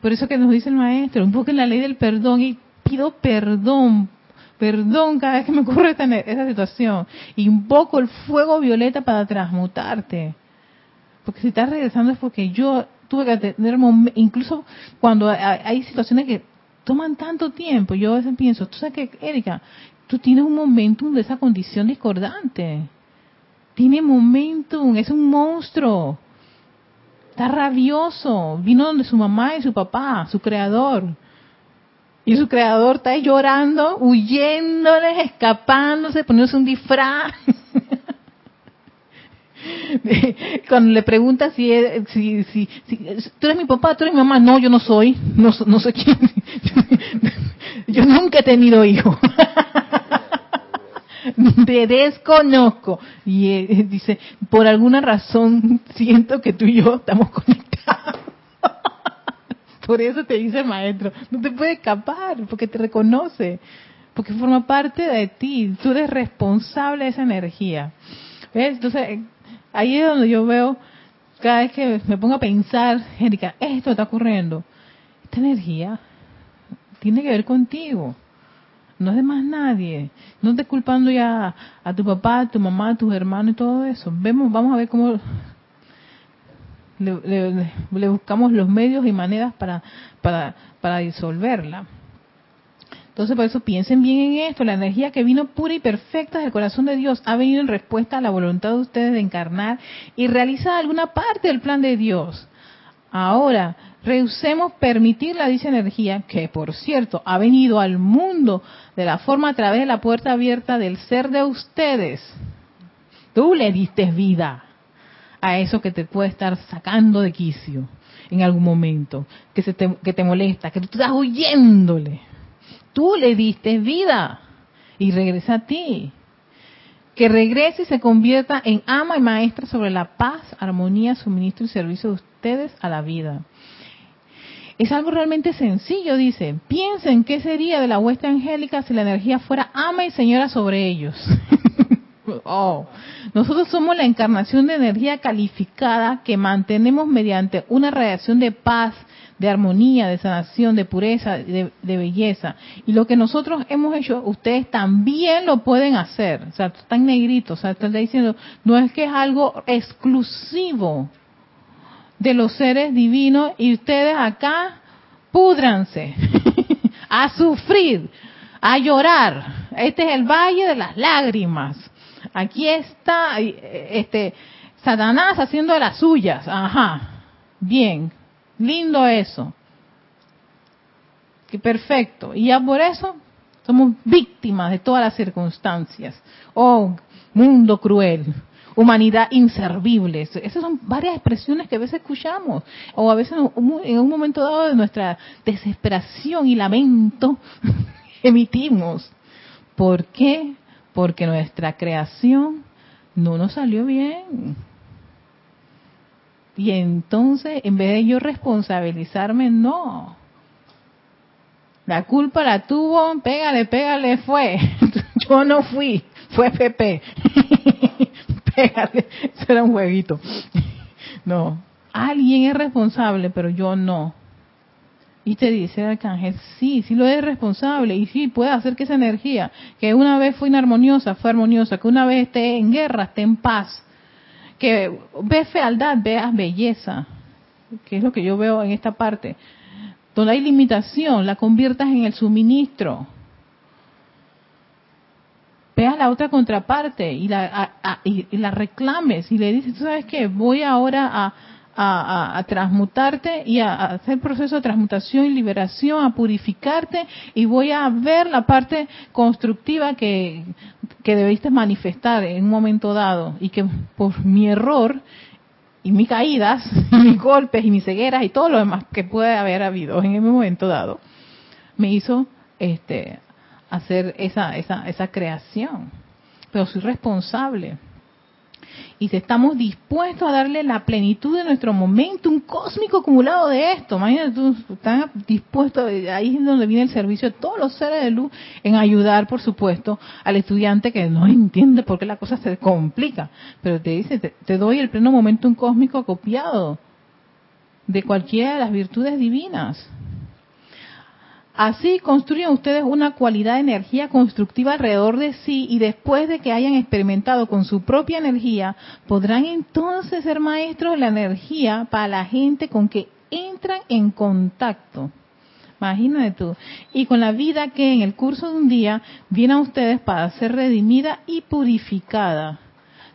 Por eso que nos dice el maestro, un poco en la ley del perdón y pido perdón, perdón cada vez que me ocurre esta, esta situación. Invoco el fuego violeta para transmutarte. Porque si estás regresando es porque yo tuve que tener, incluso cuando hay situaciones que toman tanto tiempo, yo a veces pienso, tú sabes que, Erika, tú tienes un momentum de esa condición discordante. Tiene momentum, es un monstruo. Está rabioso. Vino donde su mamá y su papá, su creador. Y su creador está llorando, huyéndoles, escapándose, poniéndose un disfraz. Cuando le pregunta si, si, si, tú eres mi papá, tú eres mi mamá, no, yo no soy, no, no sé quién, yo nunca he tenido hijos. Te desconozco. Y eh, dice, por alguna razón siento que tú y yo estamos conectados. por eso te dice maestro, no te puede escapar, porque te reconoce, porque forma parte de ti, tú eres responsable de esa energía. ¿Ves? Entonces, ahí es donde yo veo, cada vez que me pongo a pensar, Erika, esto está ocurriendo, esta energía tiene que ver contigo, no es de más nadie. No estés culpando ya a tu papá, a tu mamá, a tus hermanos y todo eso. Vemos, vamos a ver cómo le, buscamos los medios y maneras para, para, para disolverla. Entonces, por eso piensen bien en esto. La energía que vino pura y perfecta del corazón de Dios ha venido en respuesta a la voluntad de ustedes de encarnar y realizar alguna parte del plan de Dios. Ahora, rehusemos permitir la dicha energía, que por cierto ha venido al mundo de la forma a través de la puerta abierta del ser de ustedes. Tú le diste vida a eso que te puede estar sacando de quicio en algún momento, que, se te, que te molesta, que tú estás huyéndole tú le diste vida y regresa a ti. Que regrese y se convierta en ama y maestra sobre la paz, armonía, suministro y servicio de ustedes a la vida. Es algo realmente sencillo, dice. Piensen qué sería de la hueste angélica si la energía fuera ama y señora sobre ellos. oh. Nosotros somos la encarnación de energía calificada que mantenemos mediante una radiación de paz, de armonía, de sanación, de pureza, de, belleza. Y lo que nosotros hemos hecho, ustedes también lo pueden hacer. O sea, están negritos, o sea, están diciendo, no es que es algo exclusivo de los seres divinos y ustedes acá púdranse a sufrir, a llorar. Este es el valle de las lágrimas. Aquí está este Satanás haciendo las suyas. Ajá. Bien, Lindo eso. Que perfecto. Y ya por eso somos víctimas de todas las circunstancias. Oh, mundo cruel. Humanidad inservible. Esas son varias expresiones que a veces escuchamos. O a veces en un momento dado de nuestra desesperación y lamento emitimos. ¿Por qué? Porque nuestra creación no nos salió bien y entonces, en vez de yo responsabilizarme, no. La culpa la tuvo, pégale, pégale, fue. Yo no fui, fue Pepe. pégale, eso era un jueguito. No, alguien es responsable, pero yo no. Y te dice el arcángel, sí, sí lo es responsable y sí puede hacer que esa energía, que una vez fue inarmoniosa, fue armoniosa, que una vez esté en guerra, esté en paz, que ves fealdad, veas belleza, que es lo que yo veo en esta parte. Donde hay limitación, la conviertas en el suministro. ve a la otra contraparte y la, y, la reclames y le dices, ¿tú sabes qué? Voy ahora a, a, transmutarte y a, hacer proceso de transmutación y liberación, a purificarte y voy a ver la parte constructiva que, que debiste manifestar en un momento dado y que por mi error y mis caídas, y mis golpes y mis cegueras y todo lo demás que puede haber habido en un momento dado, me hizo este hacer esa, esa, esa creación. Pero soy responsable. Y si estamos dispuestos a darle la plenitud de nuestro momento, un cósmico acumulado de esto, imagínate tú, están dispuestos, ahí es donde viene el servicio de todos los seres de luz, en ayudar, por supuesto, al estudiante que no entiende por qué la cosa se complica. Pero te dice, te doy el pleno momento un cósmico acopiado de cualquiera de las virtudes divinas. Así construyen ustedes una cualidad de energía constructiva alrededor de sí y después de que hayan experimentado con su propia energía, podrán entonces ser maestros de la energía para la gente con que entran en contacto. Imagínate tú. Y con la vida que en el curso de un día viene a ustedes para ser redimida y purificada.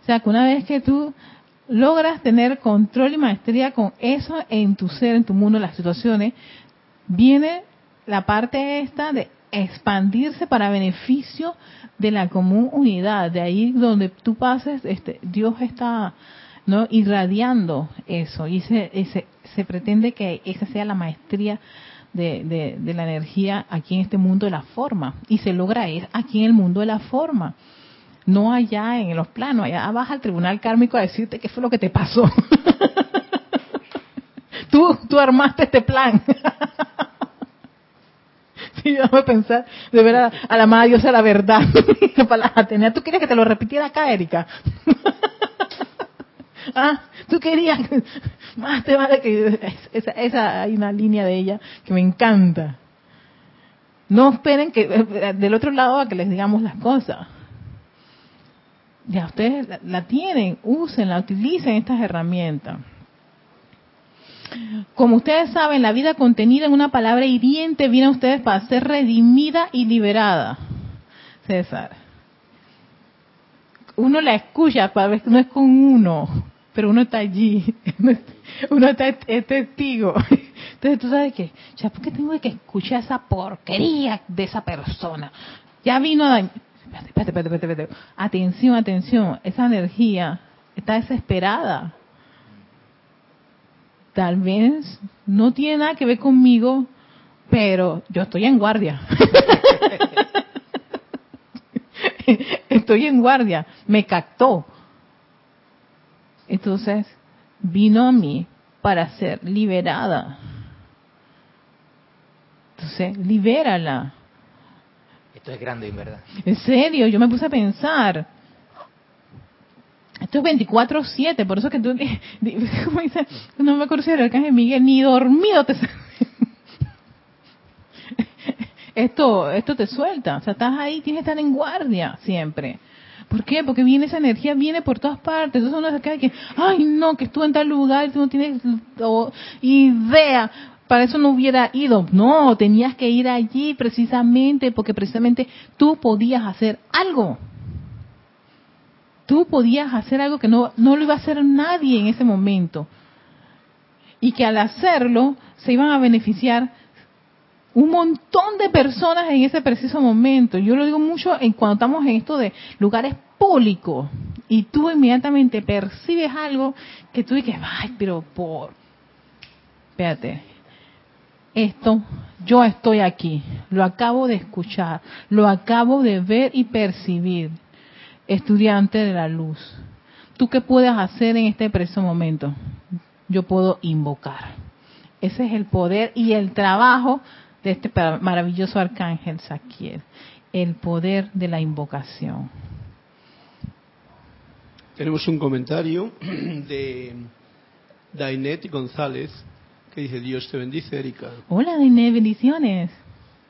O sea, que una vez que tú logras tener control y maestría con eso en tu ser, en tu mundo, las situaciones, viene la parte esta de expandirse para beneficio de la común unidad. De ahí donde tú pases, este, Dios está no irradiando eso. Y se, se, pretende que esa sea la maestría de, de, la energía aquí en este mundo de la forma. Y se logra aquí en el mundo de la forma. No allá en los planos. Allá vas al tribunal kármico a decirte qué fue lo que te pasó. Tú tú armaste este plan Sí, vamos a pensar, de ver a, la madre diosa la verdad. Para ¿tú querías que te lo repitiera acá, Erika? ah, tú querías, más te vale que esa, esa, hay una línea de ella que me encanta. No esperen que eh, del otro lado a que les digamos las cosas. Ya ustedes la tienen, úsenla, utilicen estas herramientas. Como ustedes saben, la vida contenida en una palabra hiriente viene a ustedes para ser redimida y liberada. César. Uno la escucha, para ver no es con uno, pero uno está allí. Uno está es testigo. Entonces tú sabes que, ya, ¿por qué tengo que escuchar esa porquería de esa persona? Ya vino a... Espérate, espérate, espérate, Atención, atención. Esa energía está desesperada tal vez no tiene nada que ver conmigo, pero yo estoy en guardia. estoy en guardia, me captó. Entonces, vino a mí para ser liberada. Entonces, libérala. Esto es grande, en verdad. En serio, yo me puse a pensar. Esto es 24-7, por eso que tú, como dice, no me acuerdo si era el arcángel Miguel, ni dormido te esto, esto te suelta, o sea, estás ahí, tienes que estar en guardia siempre. ¿Por qué? Porque viene esa energía, viene por todas partes. Entonces uno se queda que, ay no, que estuve en tal lugar, tú no tienes idea. Para eso no hubiera ido. No, tenías que ir allí precisamente porque precisamente tú podías hacer algo tú podías hacer algo que no, no lo iba a hacer nadie en ese momento. Y que al hacerlo se iban a beneficiar un montón de personas en ese preciso momento. Yo lo digo mucho en cuando estamos en esto de lugares públicos. Y tú inmediatamente percibes algo que tú dices, ay, pero por... Espérate, esto, yo estoy aquí, lo acabo de escuchar, lo acabo de ver y percibir estudiante de la luz, ¿tú qué puedes hacer en este preciso momento? Yo puedo invocar. Ese es el poder y el trabajo de este maravilloso arcángel Saquiel, el poder de la invocación. Tenemos un comentario de Dainet González que dice, Dios te bendice, Erika. Hola, Dainet, bendiciones.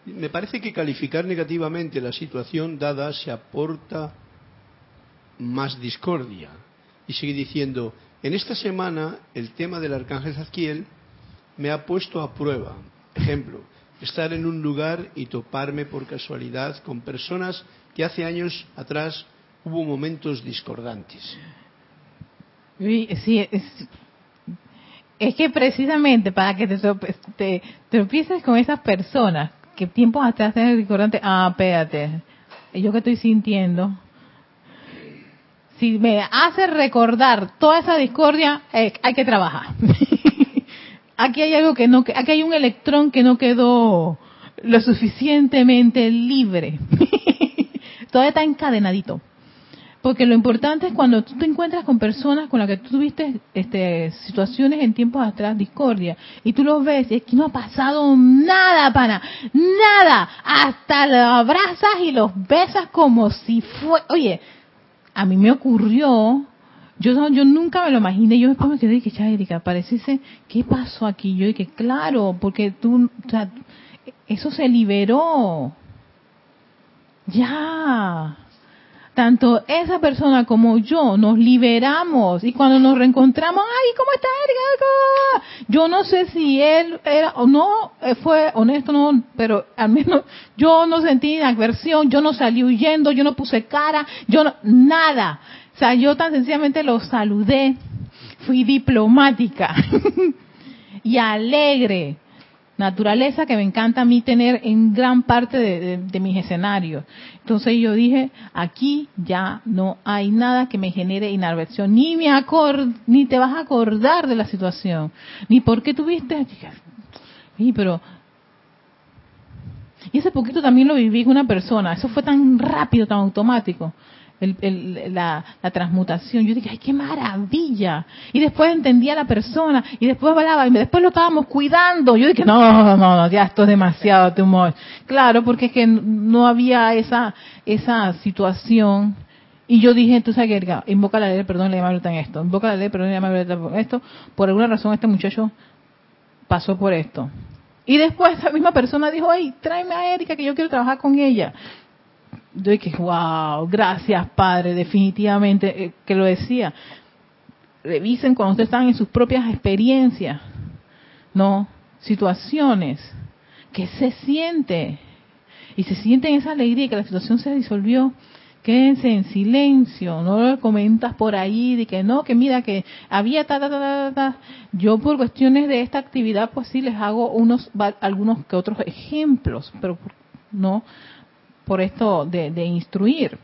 Me parece que calificar negativamente la situación dada se aporta más discordia. Y sigue diciendo, en esta semana el tema del arcángel Zadkiel me ha puesto a prueba. Ejemplo, estar en un lugar y toparme por casualidad con personas que hace años atrás hubo momentos discordantes. Sí, es, que precisamente para que te, te, tropieces con esas personas que tiempos atrás eran discordantes, ah, espérate, yo que estoy sintiendo, si me hace recordar toda esa discordia, eh, hay que trabajar. aquí hay algo que no, aquí hay un electrón que no quedó lo suficientemente libre. Todo está encadenadito. Porque lo importante es cuando tú te encuentras con personas con las que tú tuviste este, situaciones en tiempos atrás, discordia, y tú los ves, y es que no ha pasado nada, pana, nada. Hasta los abrazas y los besas como si fue. Oye, a mí me ocurrió, yo, nunca me lo imaginé, yo después me quedé y que, Erika, pareciese, ¿qué pasó aquí? Yo dije, claro, porque tú, o sea, eso se liberó. Ya tanto esa persona como yo nos liberamos y cuando nos reencontramos, ay, ¿cómo está Erika? Yo no sé si él era o no, eh, fue honesto, no, pero al menos yo no sentí aversión, yo no salí huyendo, yo no puse cara, yo no, nada. O sea, yo tan sencillamente lo saludé, fui diplomática y alegre naturaleza que me encanta a mí tener en gran parte de, mis escenarios. Entonces yo dije, aquí ya no hay nada que me genere inadversión, ni me acord, ni te vas a acordar de la situación, ni por qué tuviste, y pero y ese poquito también lo viví con una persona, eso fue tan rápido, tan automático la, transmutación. Yo dije, ay, qué maravilla. Y después entendía a la persona, y después hablaba, y después lo estábamos cuidando. Yo dije, no, no, no, ya esto es demasiado tumor. Claro, porque es que no había esa, esa situación. Y yo dije, entonces, que invoca la ley, perdón, le llama en esto. Invoca la ley, perdón, le llama por esto. Por alguna razón este muchacho pasó por esto. Y después esa misma persona dijo, ay, tráeme a Erika que yo quiero trabajar con ella yo dije, wow, gracias Padre, definitivamente, eh, que lo decía. Revisen cuando ustedes están en sus propias experiencias, ¿no? Situaciones, que se siente, y se siente esa alegría que la situación se disolvió, quédense en silencio, no lo comentas por ahí de que no, que mira que había ta ta ta ta Yo por cuestiones de esta actividad pues sí les hago unos algunos que otros ejemplos, pero no por esto de, instruir.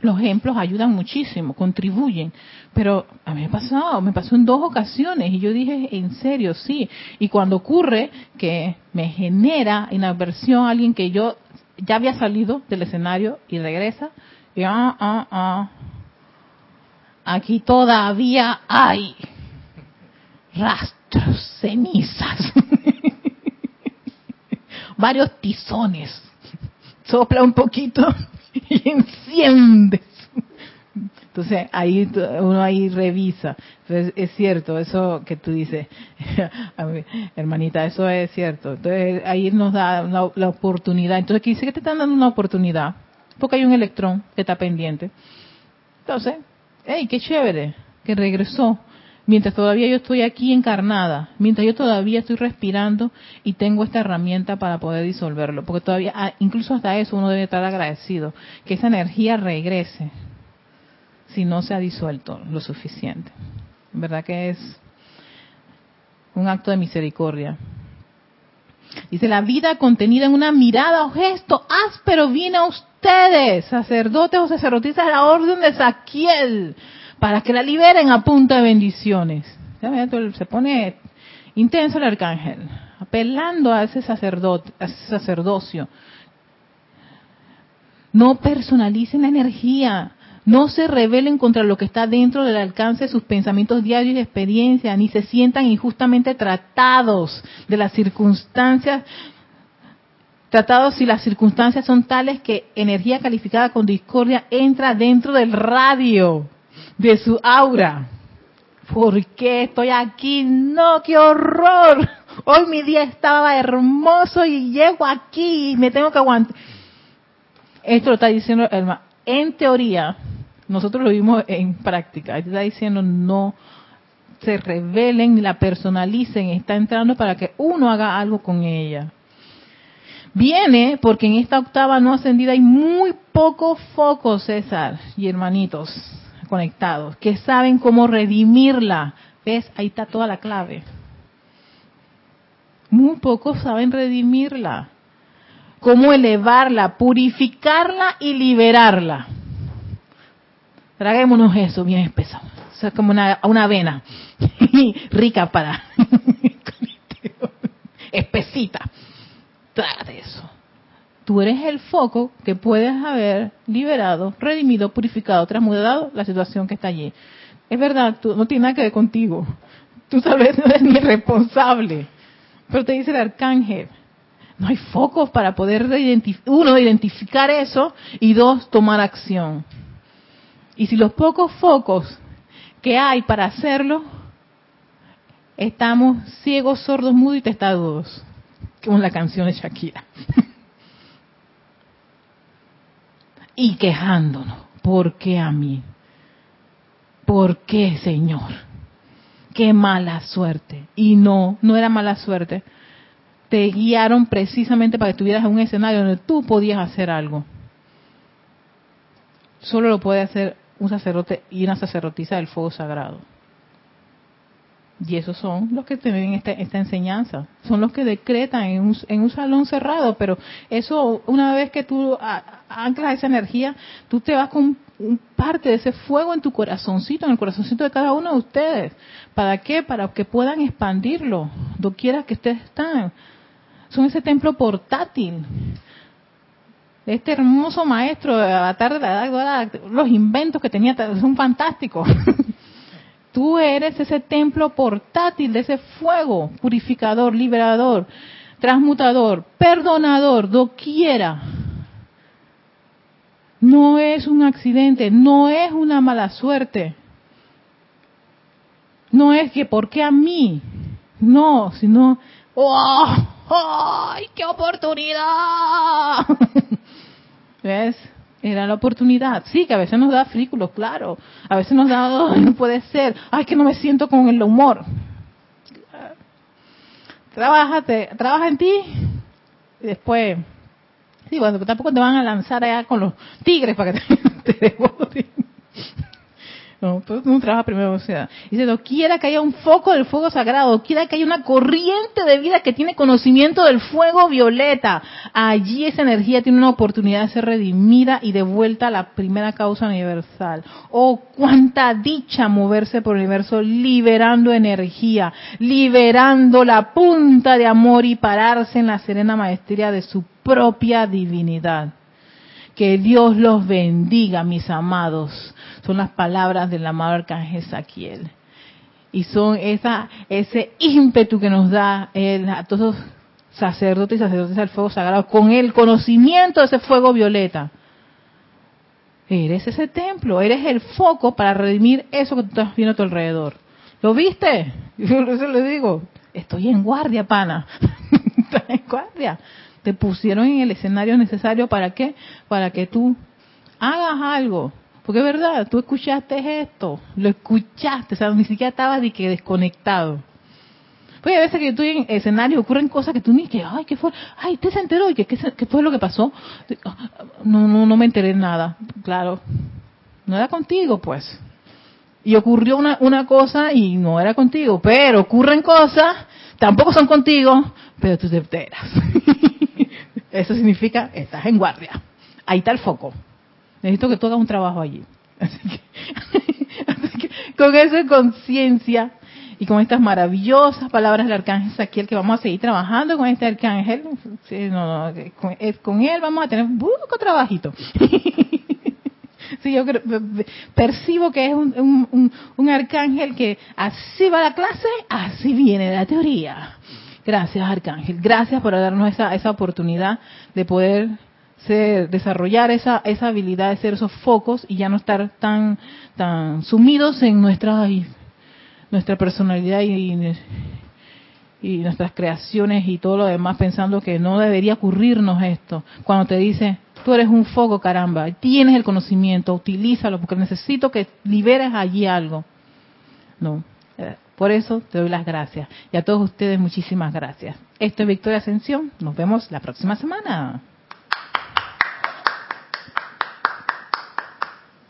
Los ejemplos ayudan muchísimo, contribuyen, pero a mí me pasó, me pasó en dos ocasiones y yo dije, en serio, sí. Y cuando ocurre que me genera inadversión alguien que yo ya había salido del escenario y regresa, y ah, ah, ah, aquí todavía hay rastros, cenizas, varios tizones sopla un poquito y enciendes. Entonces ahí uno ahí revisa. Entonces es cierto eso que tú dices, hermanita, eso es cierto. Entonces ahí nos da la, oportunidad. Entonces aquí dice que te están dando una oportunidad, porque hay un electrón que está pendiente. Entonces, hey, qué chévere que regresó mientras todavía yo estoy aquí encarnada, mientras yo todavía estoy respirando y tengo esta herramienta para poder disolverlo, porque todavía, ah, incluso hasta eso uno debe estar agradecido, que esa energía regrese si no se ha disuelto lo suficiente. ¿Verdad que es un acto de misericordia? Dice, la vida contenida en una mirada o gesto áspero viene a ustedes, sacerdotes o sacerdotisas de la orden de Saquiel para que la liberen a punta de bendiciones. Se pone intenso el arcángel, apelando a ese sacerdote, a ese sacerdocio. No personalicen la energía, no se rebelen contra lo que está dentro del alcance de sus pensamientos diarios y experiencias, ni se sientan injustamente tratados de las circunstancias, tratados si las circunstancias son tales que energía calificada con discordia entra dentro del radio de su aura. ¿Por qué estoy aquí? No, qué horror. Hoy mi día estaba hermoso y llego aquí y me tengo que aguantar. Esto lo está diciendo el En teoría, nosotros lo vimos en práctica. Está diciendo no se revelen ni la personalicen. Está entrando para que uno haga algo con ella. Viene porque en esta octava no ascendida hay muy pocos focos, César y hermanitos conectados, que saben cómo redimirla. ¿Ves? Ahí está toda la clave. Muy pocos saben redimirla. Cómo elevarla, purificarla y liberarla. Traguémonos eso bien espeso. Eso es como una, una avena rica para espesita. Trágate eso. Tú eres el foco que puedes haber liberado, redimido, purificado, transmudado la situación que está allí. Es verdad, tú, no tiene nada que ver contigo. Tú vez no eres ni responsable. Pero te dice el arcángel, no hay focos para poder, uno, identificar eso y dos, tomar acción. Y si los pocos focos que hay para hacerlo, estamos ciegos, sordos, mudos y testados, como la canción de Shakira. y quejándonos, ¿por qué a mí? ¿Por qué, Señor? Qué mala suerte. Y no, no era mala suerte. Te guiaron precisamente para que estuvieras en un escenario donde tú podías hacer algo. Solo lo puede hacer un sacerdote y una sacerdotisa del fuego sagrado. Y esos son los que tienen esta, esta enseñanza, son los que decretan en un, en un, salón cerrado, pero eso, una vez que tú anclas esa energía, tú te vas con parte de ese fuego en tu corazoncito, en el corazoncito de cada uno de ustedes. ¿Para qué? Para que puedan expandirlo, doquiera que ustedes están. Son ese templo portátil. Este hermoso maestro de de la edad, los inventos que tenía son fantásticos. Tú eres ese templo portátil de ese fuego purificador, liberador, transmutador, perdonador, doquiera. No es un accidente, no es una mala suerte. No es que, ¿por qué a mí? No, sino, ¡oh! ¡Ay, qué oportunidad! ¿Ves? Era la oportunidad. Sí, que a veces nos da frículos, claro. A veces nos da, no puede ser. Ay, que no me siento con el humor. Trabájate, trabaja en ti. Y después, sí, bueno, tampoco te van a lanzar allá con los tigres para que te, te no, todo no trabaja primero sea. Dice, no quiera que haya un foco del fuego sagrado, quiera que haya una corriente de vida que tiene conocimiento del fuego violeta. Allí esa energía tiene una oportunidad de ser redimida y devuelta a la primera causa universal. Oh, cuánta dicha moverse por el universo liberando energía, liberando la punta de amor y pararse en la serena maestría de su propia divinidad. Que Dios los bendiga, mis amados. Son las palabras del amado arcángel Saquiel. Y son esa, ese ímpetu que nos da él, a todos los sacerdotes y sacerdotes del fuego sagrado con el conocimiento de ese fuego violeta. Eres ese templo, eres el foco para redimir eso que tú estás viendo a tu alrededor. ¿Lo viste? Yo eso le digo, estoy en guardia, pana. Estás en guardia te pusieron en el escenario necesario para qué? Para que tú hagas algo. Porque es verdad, tú escuchaste esto, lo escuchaste, o sea, ni siquiera estabas ni que desconectado. Pues a veces que estoy en escenario ocurren cosas que tú ni que, ay, ¿qué fue? Ay, ¿te se enteró? ¿Y qué, qué, fue lo que pasó? No, no, no me enteré nada. Claro, no era contigo, pues. Y ocurrió una, una cosa y no era contigo, pero ocurren cosas, tampoco son contigo, pero tú te enteras. Eso significa, estás en guardia. Ahí está el foco. Necesito que tú hagas un trabajo allí. Así que, con eso en conciencia y con estas maravillosas palabras del arcángel Saquiel, que vamos a seguir trabajando con este arcángel, con, él vamos a tener un trabajito. sí, yo percibo que es un, un arcángel que así va la clase, así viene la teoría. Gracias, Arcángel. Gracias por darnos esa, esa oportunidad de poder ser, desarrollar esa, esa habilidad de ser esos focos y ya no estar tan, tan sumidos en nuestra, nuestra personalidad y, nuestras creaciones y todo lo demás pensando que no debería ocurrirnos esto. Cuando te dice, tú eres un foco, caramba, tienes el conocimiento, utilízalo porque necesito que liberes allí algo. No, Por eso te doy las gracias. Y a todos ustedes muchísimas gracias. Esto es Victoria Ascensión. Nos vemos la próxima semana.